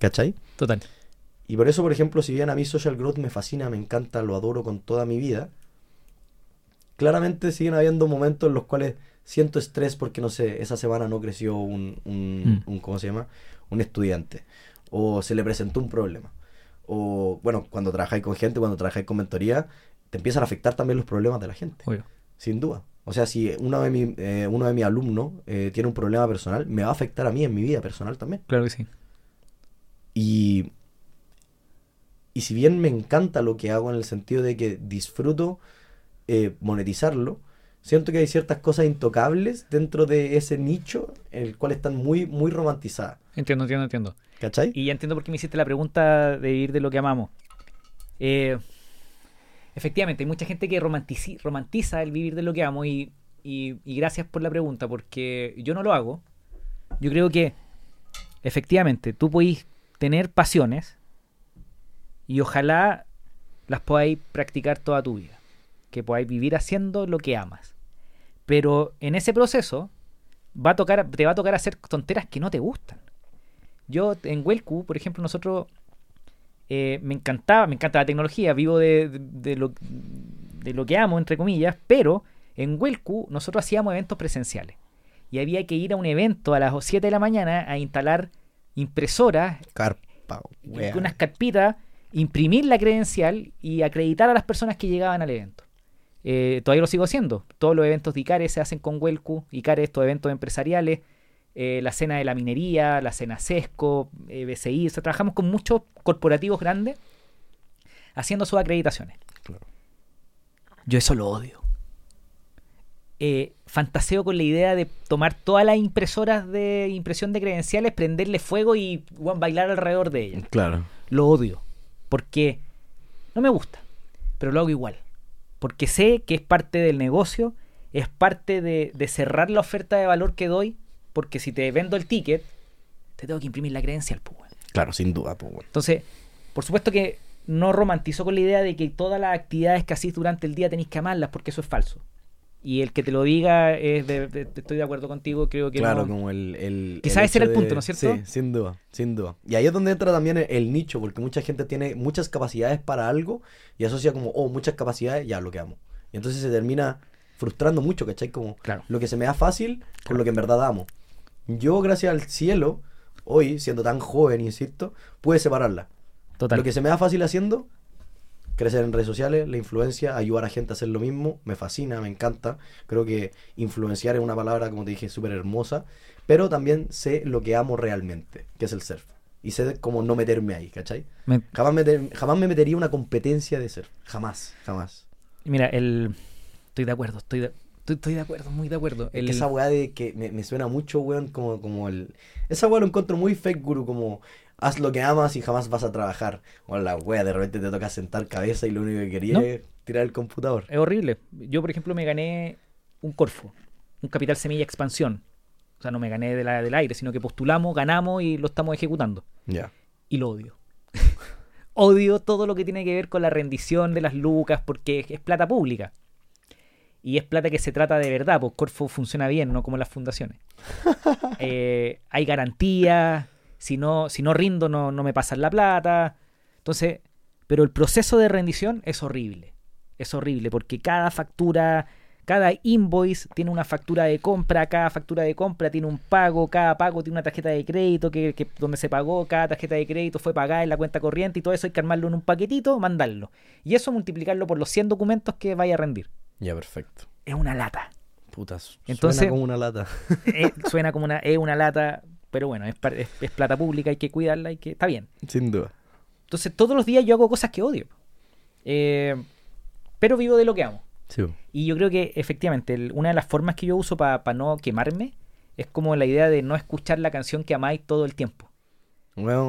¿Cachai? total. Y por eso, por ejemplo, si bien a mí Social Growth me fascina, me encanta, lo adoro con toda mi vida, claramente siguen habiendo momentos en los cuales siento estrés porque, no sé, esa semana no creció un, un, Mm. un- ¿cómo se llama? Un estudiante. O se le presentó un problema. O, bueno, cuando trabajáis con gente, cuando trabajáis con mentoría, te empiezan a afectar también los problemas de la gente. Obvio. Sin duda. O sea, si uno de, mi- eh, uno de mis alumnos eh, tiene un problema personal, me va a afectar a mí en mi vida personal también. Claro que sí. Y, y si bien me encanta lo que hago en el sentido de que disfruto eh, monetizarlo, siento que hay ciertas cosas intocables dentro de ese nicho en el cual están muy, muy romantizadas. Entiendo, entiendo, entiendo. ¿Cachai? Y ya entiendo por qué me hiciste la pregunta de vivir de lo que amamos. Eh, efectivamente, hay mucha gente que romantici- romantiza el vivir de lo que amo y, y- y gracias por la pregunta porque yo no lo hago. Yo creo que efectivamente tú podéis tener pasiones y ojalá las podáis practicar toda tu vida. Que podáis vivir haciendo lo que amas. Pero en ese proceso va a tocar, te va a tocar hacer tonteras que no te gustan. Yo en Welcu, por ejemplo, nosotros eh, me encantaba, me encanta la tecnología, vivo de, de- de lo, de lo que amo, entre comillas, pero en Welcu nosotros hacíamos eventos presenciales. Y había que ir a un evento a las 7 de la mañana a instalar impresoras, Carpa, unas carpitas, imprimir la credencial y acreditar a las personas que llegaban al evento. Eh, todavía lo sigo haciendo. Todos los eventos de ICARE se hacen con Welcu. ICARE, estos eventos empresariales. eh, la cena de la minería, la cena CESCO, eh, BCI. O sea, trabajamos con muchos corporativos grandes haciendo sus acreditaciones. Claro. Yo eso lo odio. Eh, fantaseo con la idea de tomar todas las impresoras de impresión de credenciales, prenderle fuego y bailar alrededor de ellas Claro. lo odio. Porque no me gusta. Pero lo hago igual. Porque sé que es parte del negocio. Es parte de, de cerrar la oferta de valor que doy. Porque si te vendo el ticket, te tengo que imprimir la credencial. Pues, weón. Claro, sin duda, pues, bueno. Entonces, por supuesto que no romantizo con la idea de que todas las actividades que hacéis durante el día tenéis que amarlas. Porque eso es falso. Y el que te lo diga es de, de- estoy de acuerdo contigo. Creo que Claro, no- como el... el Quizás ese era el punto, ¿no es cierto? Sí, sin duda, sin duda. Y ahí es donde entra también el, el nicho, porque mucha gente tiene muchas capacidades para algo y asocia como, oh, muchas capacidades, ya lo que amo. Y entonces se termina frustrando mucho, ¿cachai? Como Claro. lo que se me da fácil con lo que en verdad amo. Yo, gracias al cielo, hoy, siendo tan joven, insisto, pude separarla. Total. Lo que se me da fácil haciendo, crecer en redes sociales, la influencia, ayudar a gente a hacer lo mismo, me fascina, me encanta. Creo que influenciar es una palabra, como te dije, súper hermosa, pero también sé lo que amo realmente, que es el surf. Y sé cómo no meterme ahí, ¿cachai? Me- Jamás, meter- jamás me metería una competencia de surf. Jamás, jamás. Mira, el... estoy de acuerdo, estoy de, Estoy, de acuerdo, muy de acuerdo. El... esa weá de que me, suena mucho, weón, como, como el... Esa weá lo encuentro muy fake, guru, como haz lo que amas y jamás vas a trabajar. O la weá, de repente te toca sentar cabeza y lo único que quería es tirar el computador. Es horrible. Yo, por ejemplo, me gané un Corfo, un Capital Semilla Expansión. O sea, no me gané de la, del aire, sino que postulamos, ganamos y lo estamos ejecutando. Ya. Y lo odio. odio todo lo que tiene que ver con la rendición de las lucas porque es plata pública y es plata que se trata de verdad, pues Corfo funciona bien, no como las fundaciones. Eh, hay garantías, si no, si no rindo no, no me pasan la plata. Entonces, pero el proceso de rendición es horrible. Es horrible porque cada factura, cada invoice tiene una factura de compra, cada factura de compra tiene un pago, cada pago tiene una tarjeta de crédito que, que, donde se pagó, cada tarjeta de crédito fue pagada en la cuenta corriente y todo eso hay que armarlo en un paquetito, mandarlo. Y eso multiplicarlo por los 100 documentos que vaya a rendir. Ya, perfecto. Es una lata. Putas. Entonces, suena como una lata. Eh, suena como una, es una lata, pero bueno, es, es, plata pública, hay que cuidarla, hay que, está bien. Sin duda. Entonces, todos los días yo hago cosas que odio. Eh, pero vivo de lo que amo. Sí. Y yo creo que efectivamente una de las formas que yo uso para no quemarme es como la idea de no escuchar la canción que amáis todo el tiempo.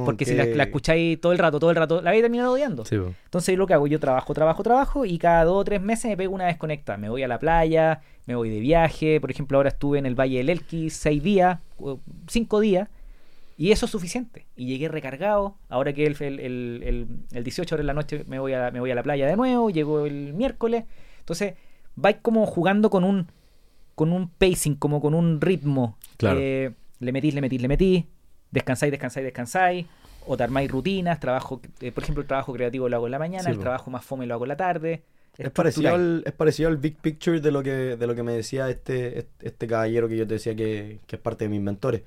Porque si la, escucháis todo el rato, todo el rato, la vais a terminar odiando. Entonces lo que hago, yo trabajo, trabajo, trabajo y cada dos o tres meses me pego una desconecta. Me voy a la playa, me voy de viaje. Por ejemplo, ahora estuve en el Valle del Elqui seis días, cinco días. Y eso es suficiente. Y llegué recargado. Ahora que el, el, el, 18 horas de la noche me voy, a, me voy a la playa de nuevo. Llego el miércoles. Entonces, vais como jugando con un, con un pacing, como con un ritmo. Claro. le metís, le metís, le metís descansáis, descansáis, descansáis, o te armáis rutinas, trabajo, eh, por ejemplo, el trabajo creativo lo hago en la mañana, el trabajo más fome lo hago en la tarde. Es parecido, al, es parecido al big picture de lo que, de lo que me decía este, este caballero que yo te decía que, es parte de mis mentores.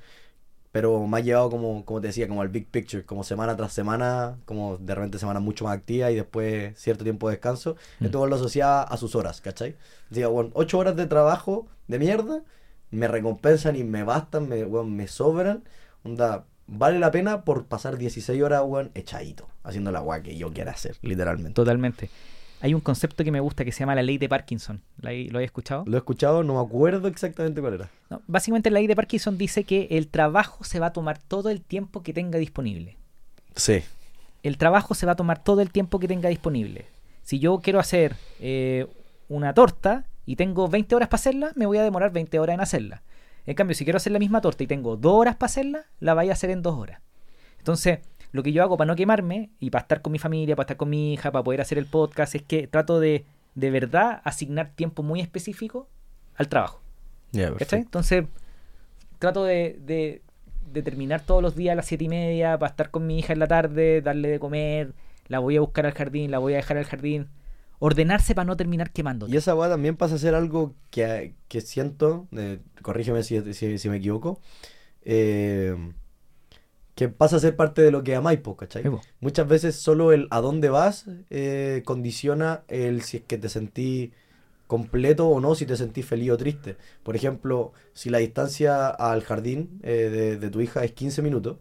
Pero me ha llevado como, como te decía, como al big picture, como semana tras semana, como de repente semana mucho más activa y después cierto tiempo de descanso. Mm. Esto lo asociaba a sus horas, ¿cachai? Decía, bueno, ocho horas de trabajo de mierda me recompensan y me bastan, me, me sobran Onda, vale la pena por pasar 16 horas, weón, echadito, haciendo la agua que yo quiera hacer, literalmente. Totalmente. Hay un concepto que me gusta que se llama la ley de Parkinson. ¿Lo he escuchado? Lo he escuchado, no me acuerdo exactamente cuál era. básicamente la ley de Parkinson dice que el trabajo se va a tomar todo el tiempo que tenga disponible. Sí. El trabajo se va a tomar todo el tiempo que tenga disponible. Si yo quiero hacer eh, una torta y tengo 20 horas para hacerla, me voy a demorar 20 horas en hacerla. En cambio, si quiero hacer la misma torta y tengo dos horas para hacerla, la voy a hacer en dos horas. Entonces, lo que yo hago para no quemarme y para estar con mi familia, para estar con mi hija, para poder hacer el podcast, es que trato de, de verdad, asignar tiempo muy específico al trabajo. Entonces, trato de, de, de, terminar todos los días a las siete y media para estar con mi hija en la tarde, darle de comer, la voy a buscar al jardín, la voy a dejar al jardín ordenarse para no terminar quemando. Y esa weá también pasa a ser algo que, que siento, eh, corrígeme si, si, me equivoco, eh, que pasa a ser parte de lo que amáis, ¿cachai? Muchas veces solo el a dónde vas eh, condiciona el si es que te sentí completo o no, si te sentís feliz o triste. Por ejemplo, si la distancia al jardín de, de tu hija es 15 minutos,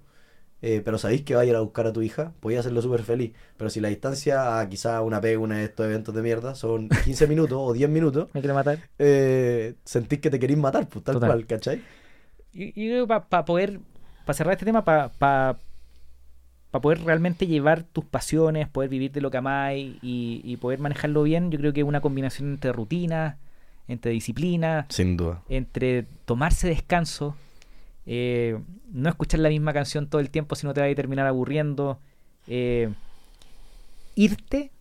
eh, pero sabéis que va a ir a buscar a tu hija, podía hacerlo súper feliz. Pero si la distancia a quizá una pega, una de estos eventos de mierda, son 15 minutos o 10 minutos, me quiere matar. Eh, sentís que te queréis matar, pues tal cual, ¿cachai? Y, creo que para poder, para cerrar este tema, para pa, poder realmente llevar tus pasiones, poder vivir de lo que amáis y, y poder manejarlo bien, yo creo que es una combinación entre rutina, entre disciplina, sin duda, entre tomarse descanso eh, no escuchar la misma canción todo el tiempo si no te va a terminar aburriendo. Eh, irte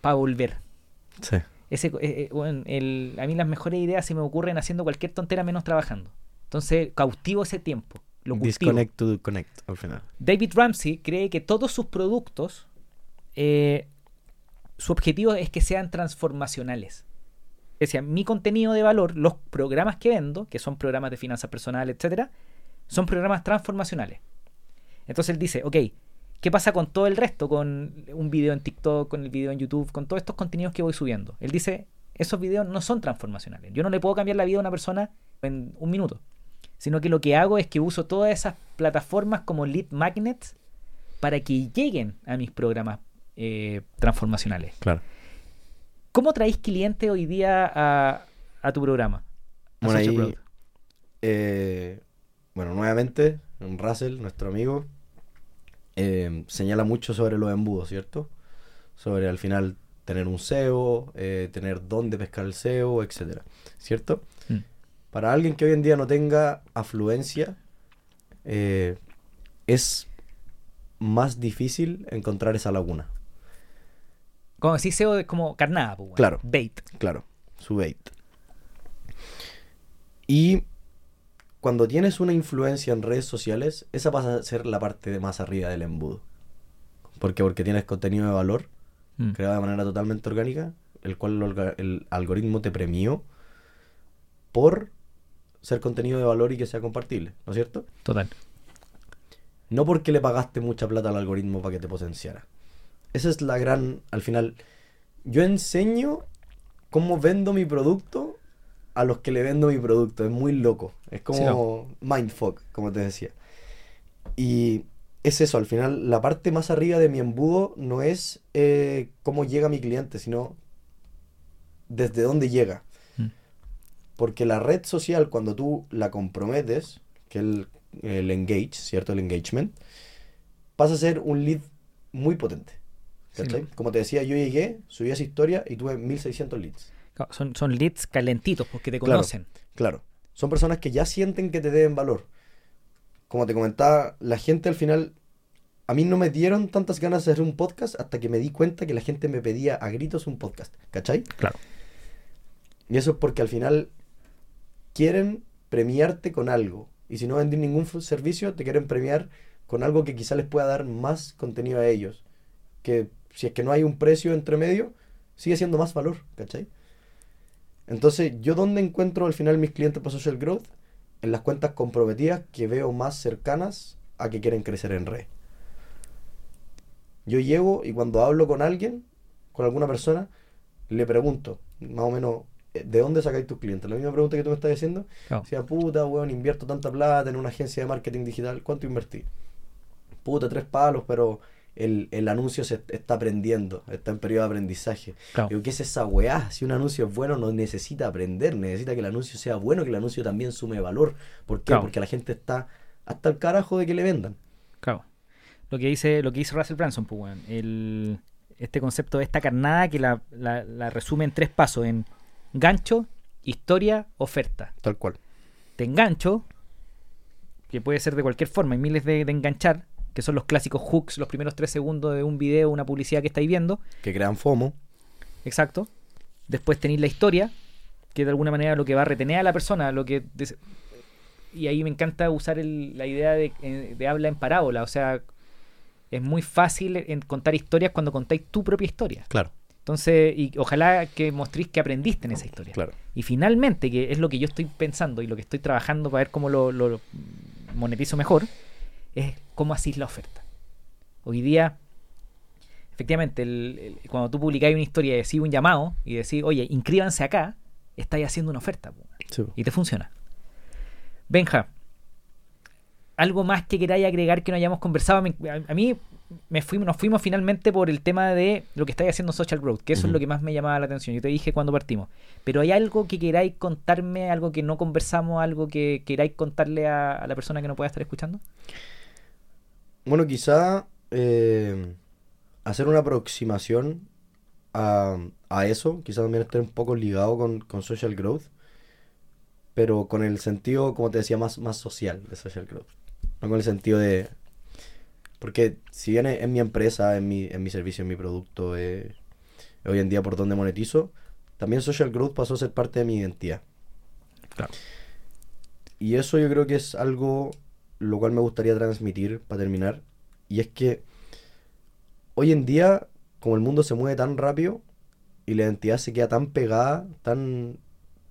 para volver. Sí. Ese, eh, el, a mí las mejores ideas se me ocurren haciendo cualquier tontera menos trabajando. Entonces cautivo ese tiempo. Lo Disconnect to connect al final. David Ramsey cree que todos sus productos, su objetivo es que sean transformacionales decía, mi contenido de valor, los programas que vendo, que son programas de finanzas personales, etcétera, son programas transformacionales. Entonces él dice, ok, ¿qué pasa con todo el resto? Con un video en TikTok, con el video en YouTube, con todos estos contenidos que voy subiendo. Él dice, esos videos no son transformacionales. Yo no le puedo cambiar la vida a una persona en un minuto. Sino que lo que hago es que uso todas esas plataformas como lead magnets para que lleguen a mis programas eh, transformacionales. Claro. ¿Cómo traéis clientes hoy día a, a tu programa. a Bueno, ahí, eh, bueno, nuevamente, Russell, nuestro amigo, eh, señala mucho sobre los embudos, ¿cierto? Sobre al final tener un SEO, eh, tener dónde pescar el SEO, etcétera, ¿cierto? Para alguien que hoy en día no tenga afluencia, eh, es más difícil encontrar esa laguna. Como decís SEO es como carnada, pues. Claro. Bait. Claro, su bait. Y cuando tienes una influencia en redes sociales, esa pasa a ser la parte de más arriba del embudo. ¿Por qué? Porque tienes contenido de valor Mm. creado de manera totalmente orgánica, el cual el algoritmo te premió por ser contenido de valor y que sea compartible, ¿no es cierto? Total. No porque le pagaste mucha plata al algoritmo para que te potenciara. Esa es la gran, al final, yo enseño cómo vendo mi producto a los que le vendo mi producto. Es muy loco. Es como mindfuck, como te decía. Y es eso, al final, la parte más arriba de mi embudo no es eh, cómo llega mi cliente, sino desde dónde llega. Porque la red social, cuando tú la comprometes, que es el, el engage, ¿cierto? El engagement, pasa a ser un lead muy potente. Sí. ¿cachai? Como te decía, yo llegué, subí esa historia y tuve 1600 leads. Claro, Son, son leads calentitos porque te Claro. conocen. Claro, son personas que ya sienten que te deben valor. Como te comentaba, la gente al final, a mí no me dieron tantas ganas de hacer un podcast hasta que me di cuenta que la gente me pedía a gritos un podcast, ¿cachai? Claro. Y eso es porque al final quieren premiarte con algo. Y si no venden ningún servicio, te quieren premiar con algo que quizá les pueda dar más contenido a ellos. Que si es que no hay un precio entre medio, sigue siendo más valor, ¿cachai? Entonces, ¿yo dónde encuentro al final mis clientes para Social Growth? En las cuentas comprometidas que veo más cercanas a que quieren crecer en red. Yo llego y cuando hablo con alguien, con alguna persona, le pregunto, más o menos, ¿de dónde sacáis tus clientes? La misma pregunta que tú me estás diciendo. Claro. Decía, puta, weón, invierto tanta plata en una agencia de marketing digital. ¿Cuánto invertí? Puta, tres palos, pero el, el anuncio se está aprendiendo, está en periodo de aprendizaje. Claro. Digo, ¿qué es esa weá? Si un anuncio es bueno, no necesita aprender, necesita que el anuncio sea bueno, que el anuncio también sume valor. ¿Por qué? Claro. Porque la gente está hasta el carajo de que le vendan. Claro. Lo que dice, lo que dice Russell Branson, pues, weón. El, este concepto de esta carnada que la, la- la resume en tres pasos: en gancho, historia, oferta. Tal cual. Te engancho, que puede ser de cualquier forma, hay miles de, de enganchar, que son los clásicos hooks, los primeros tres segundos de un video, una publicidad que estáis viendo. Que crean FOMO. Exacto. Después tenéis la historia, que de alguna manera lo que va a retener a la persona, lo que y ahí me encanta usar el- la idea de, eh, de habla en parábola, o sea, es muy fácil en contar historias cuando contáis tu propia historia. Claro, Entonces, y ojalá que mostréis que aprendiste en esa historia. claro. Y finalmente, que es lo que yo estoy pensando y lo que estoy trabajando para ver cómo lo, lo- lo monetizo mejor, es cómo hacís la oferta. Hoy día, efectivamente, el- el- cuando tú publicáis una historia y decís un llamado y decís, oye, inscríbanse acá, estáis haciendo una oferta. Sí. Y te funciona. Benja, algo más que queráis agregar que no hayamos conversado. A mí me nos fuimos finalmente por el tema de lo que estáis haciendo Social Growth, que eso es lo que más me llamaba la atención. Yo te dije cuando partimos. Pero hay algo que queráis contarme, algo que no conversamos, algo que queráis contarle a, a la persona que no pueda estar escuchando. Bueno, quizá eh, hacer una aproximación a, a eso, quizá también esté un poco ligado con, con social growth, pero con el sentido, como te decía, más, más social de social growth. No con el sentido de... Porque si bien en mi empresa, en mi, en mi servicio, en mi producto, eh, hoy en día por donde monetizo, también social growth pasó a ser parte de mi identidad. Claro. Y eso yo creo que es algo lo cual me gustaría transmitir para terminar. Y es que hoy en día, como el mundo se mueve tan rápido y la identidad se queda tan pegada, tan,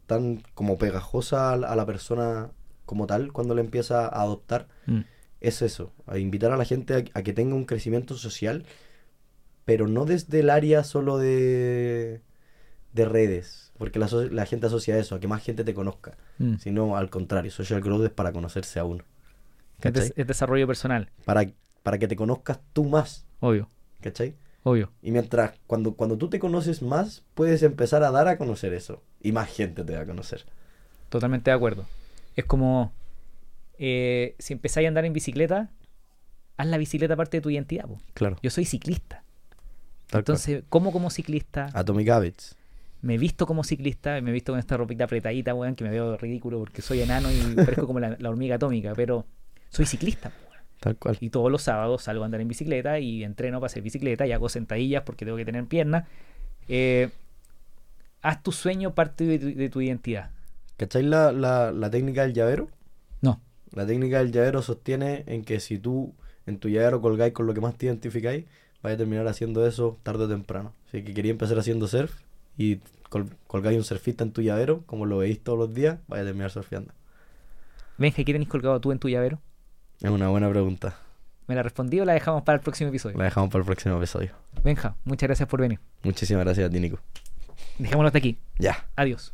tan como pegajosa a la, a la persona como tal cuando la empieza a adoptar, Mm. Es eso, a invitar a la gente a, a que tenga un crecimiento social, pero no desde el área solo de, de redes, porque la, so- la gente asocia eso, a que más gente te conozca, Mm. sino al contrario, social growth es para conocerse a uno, Es, des- ¿cachai? es desarrollo personal, Para, para que te conozcas tú más, obvio. ¿cachai? Obvio. Y mientras, cuando, cuando tú te conoces más, puedes empezar a dar a conocer eso. Y más gente te va a conocer. Totalmente de acuerdo. Es como eh, si empezáis a andar en bicicleta, haz la bicicleta parte de tu identidad. po. Claro. Yo soy ciclista. Tal Entonces, ¿cómo como ciclista? cual. Atomic Habits. Me he visto como ciclista, me he visto con esta ropita apretadita, weón, que me veo ridículo porque soy enano y parezco como la, la hormiga atómica, pero soy ciclista, po, weón. Tal cual. Y todos los sábados salgo a andar en bicicleta y entreno para hacer bicicleta y hago sentadillas porque tengo que tener piernas. Eh, haz tu sueño parte de tu, de tu identidad. ¿Cacháis la, la, la técnica del llavero? La técnica del llavero sostiene en que si tú en tu llavero colgáis con lo que más te identificáis, vais a terminar haciendo eso tarde o temprano. Así que quería empezar haciendo surf y col- colgáis un surfista en tu llavero, como lo veis todos los días, vais a terminar surfeando. Benja, ¿qué tenés colgado tú en tu llavero? Es una buena pregunta. ¿Me la respondí o la dejamos para el próximo episodio? La dejamos para el próximo episodio. Benja, muchas gracias por venir. Muchísimas gracias a ti, Nico. Dejémoslo hasta aquí. Ya. Adiós.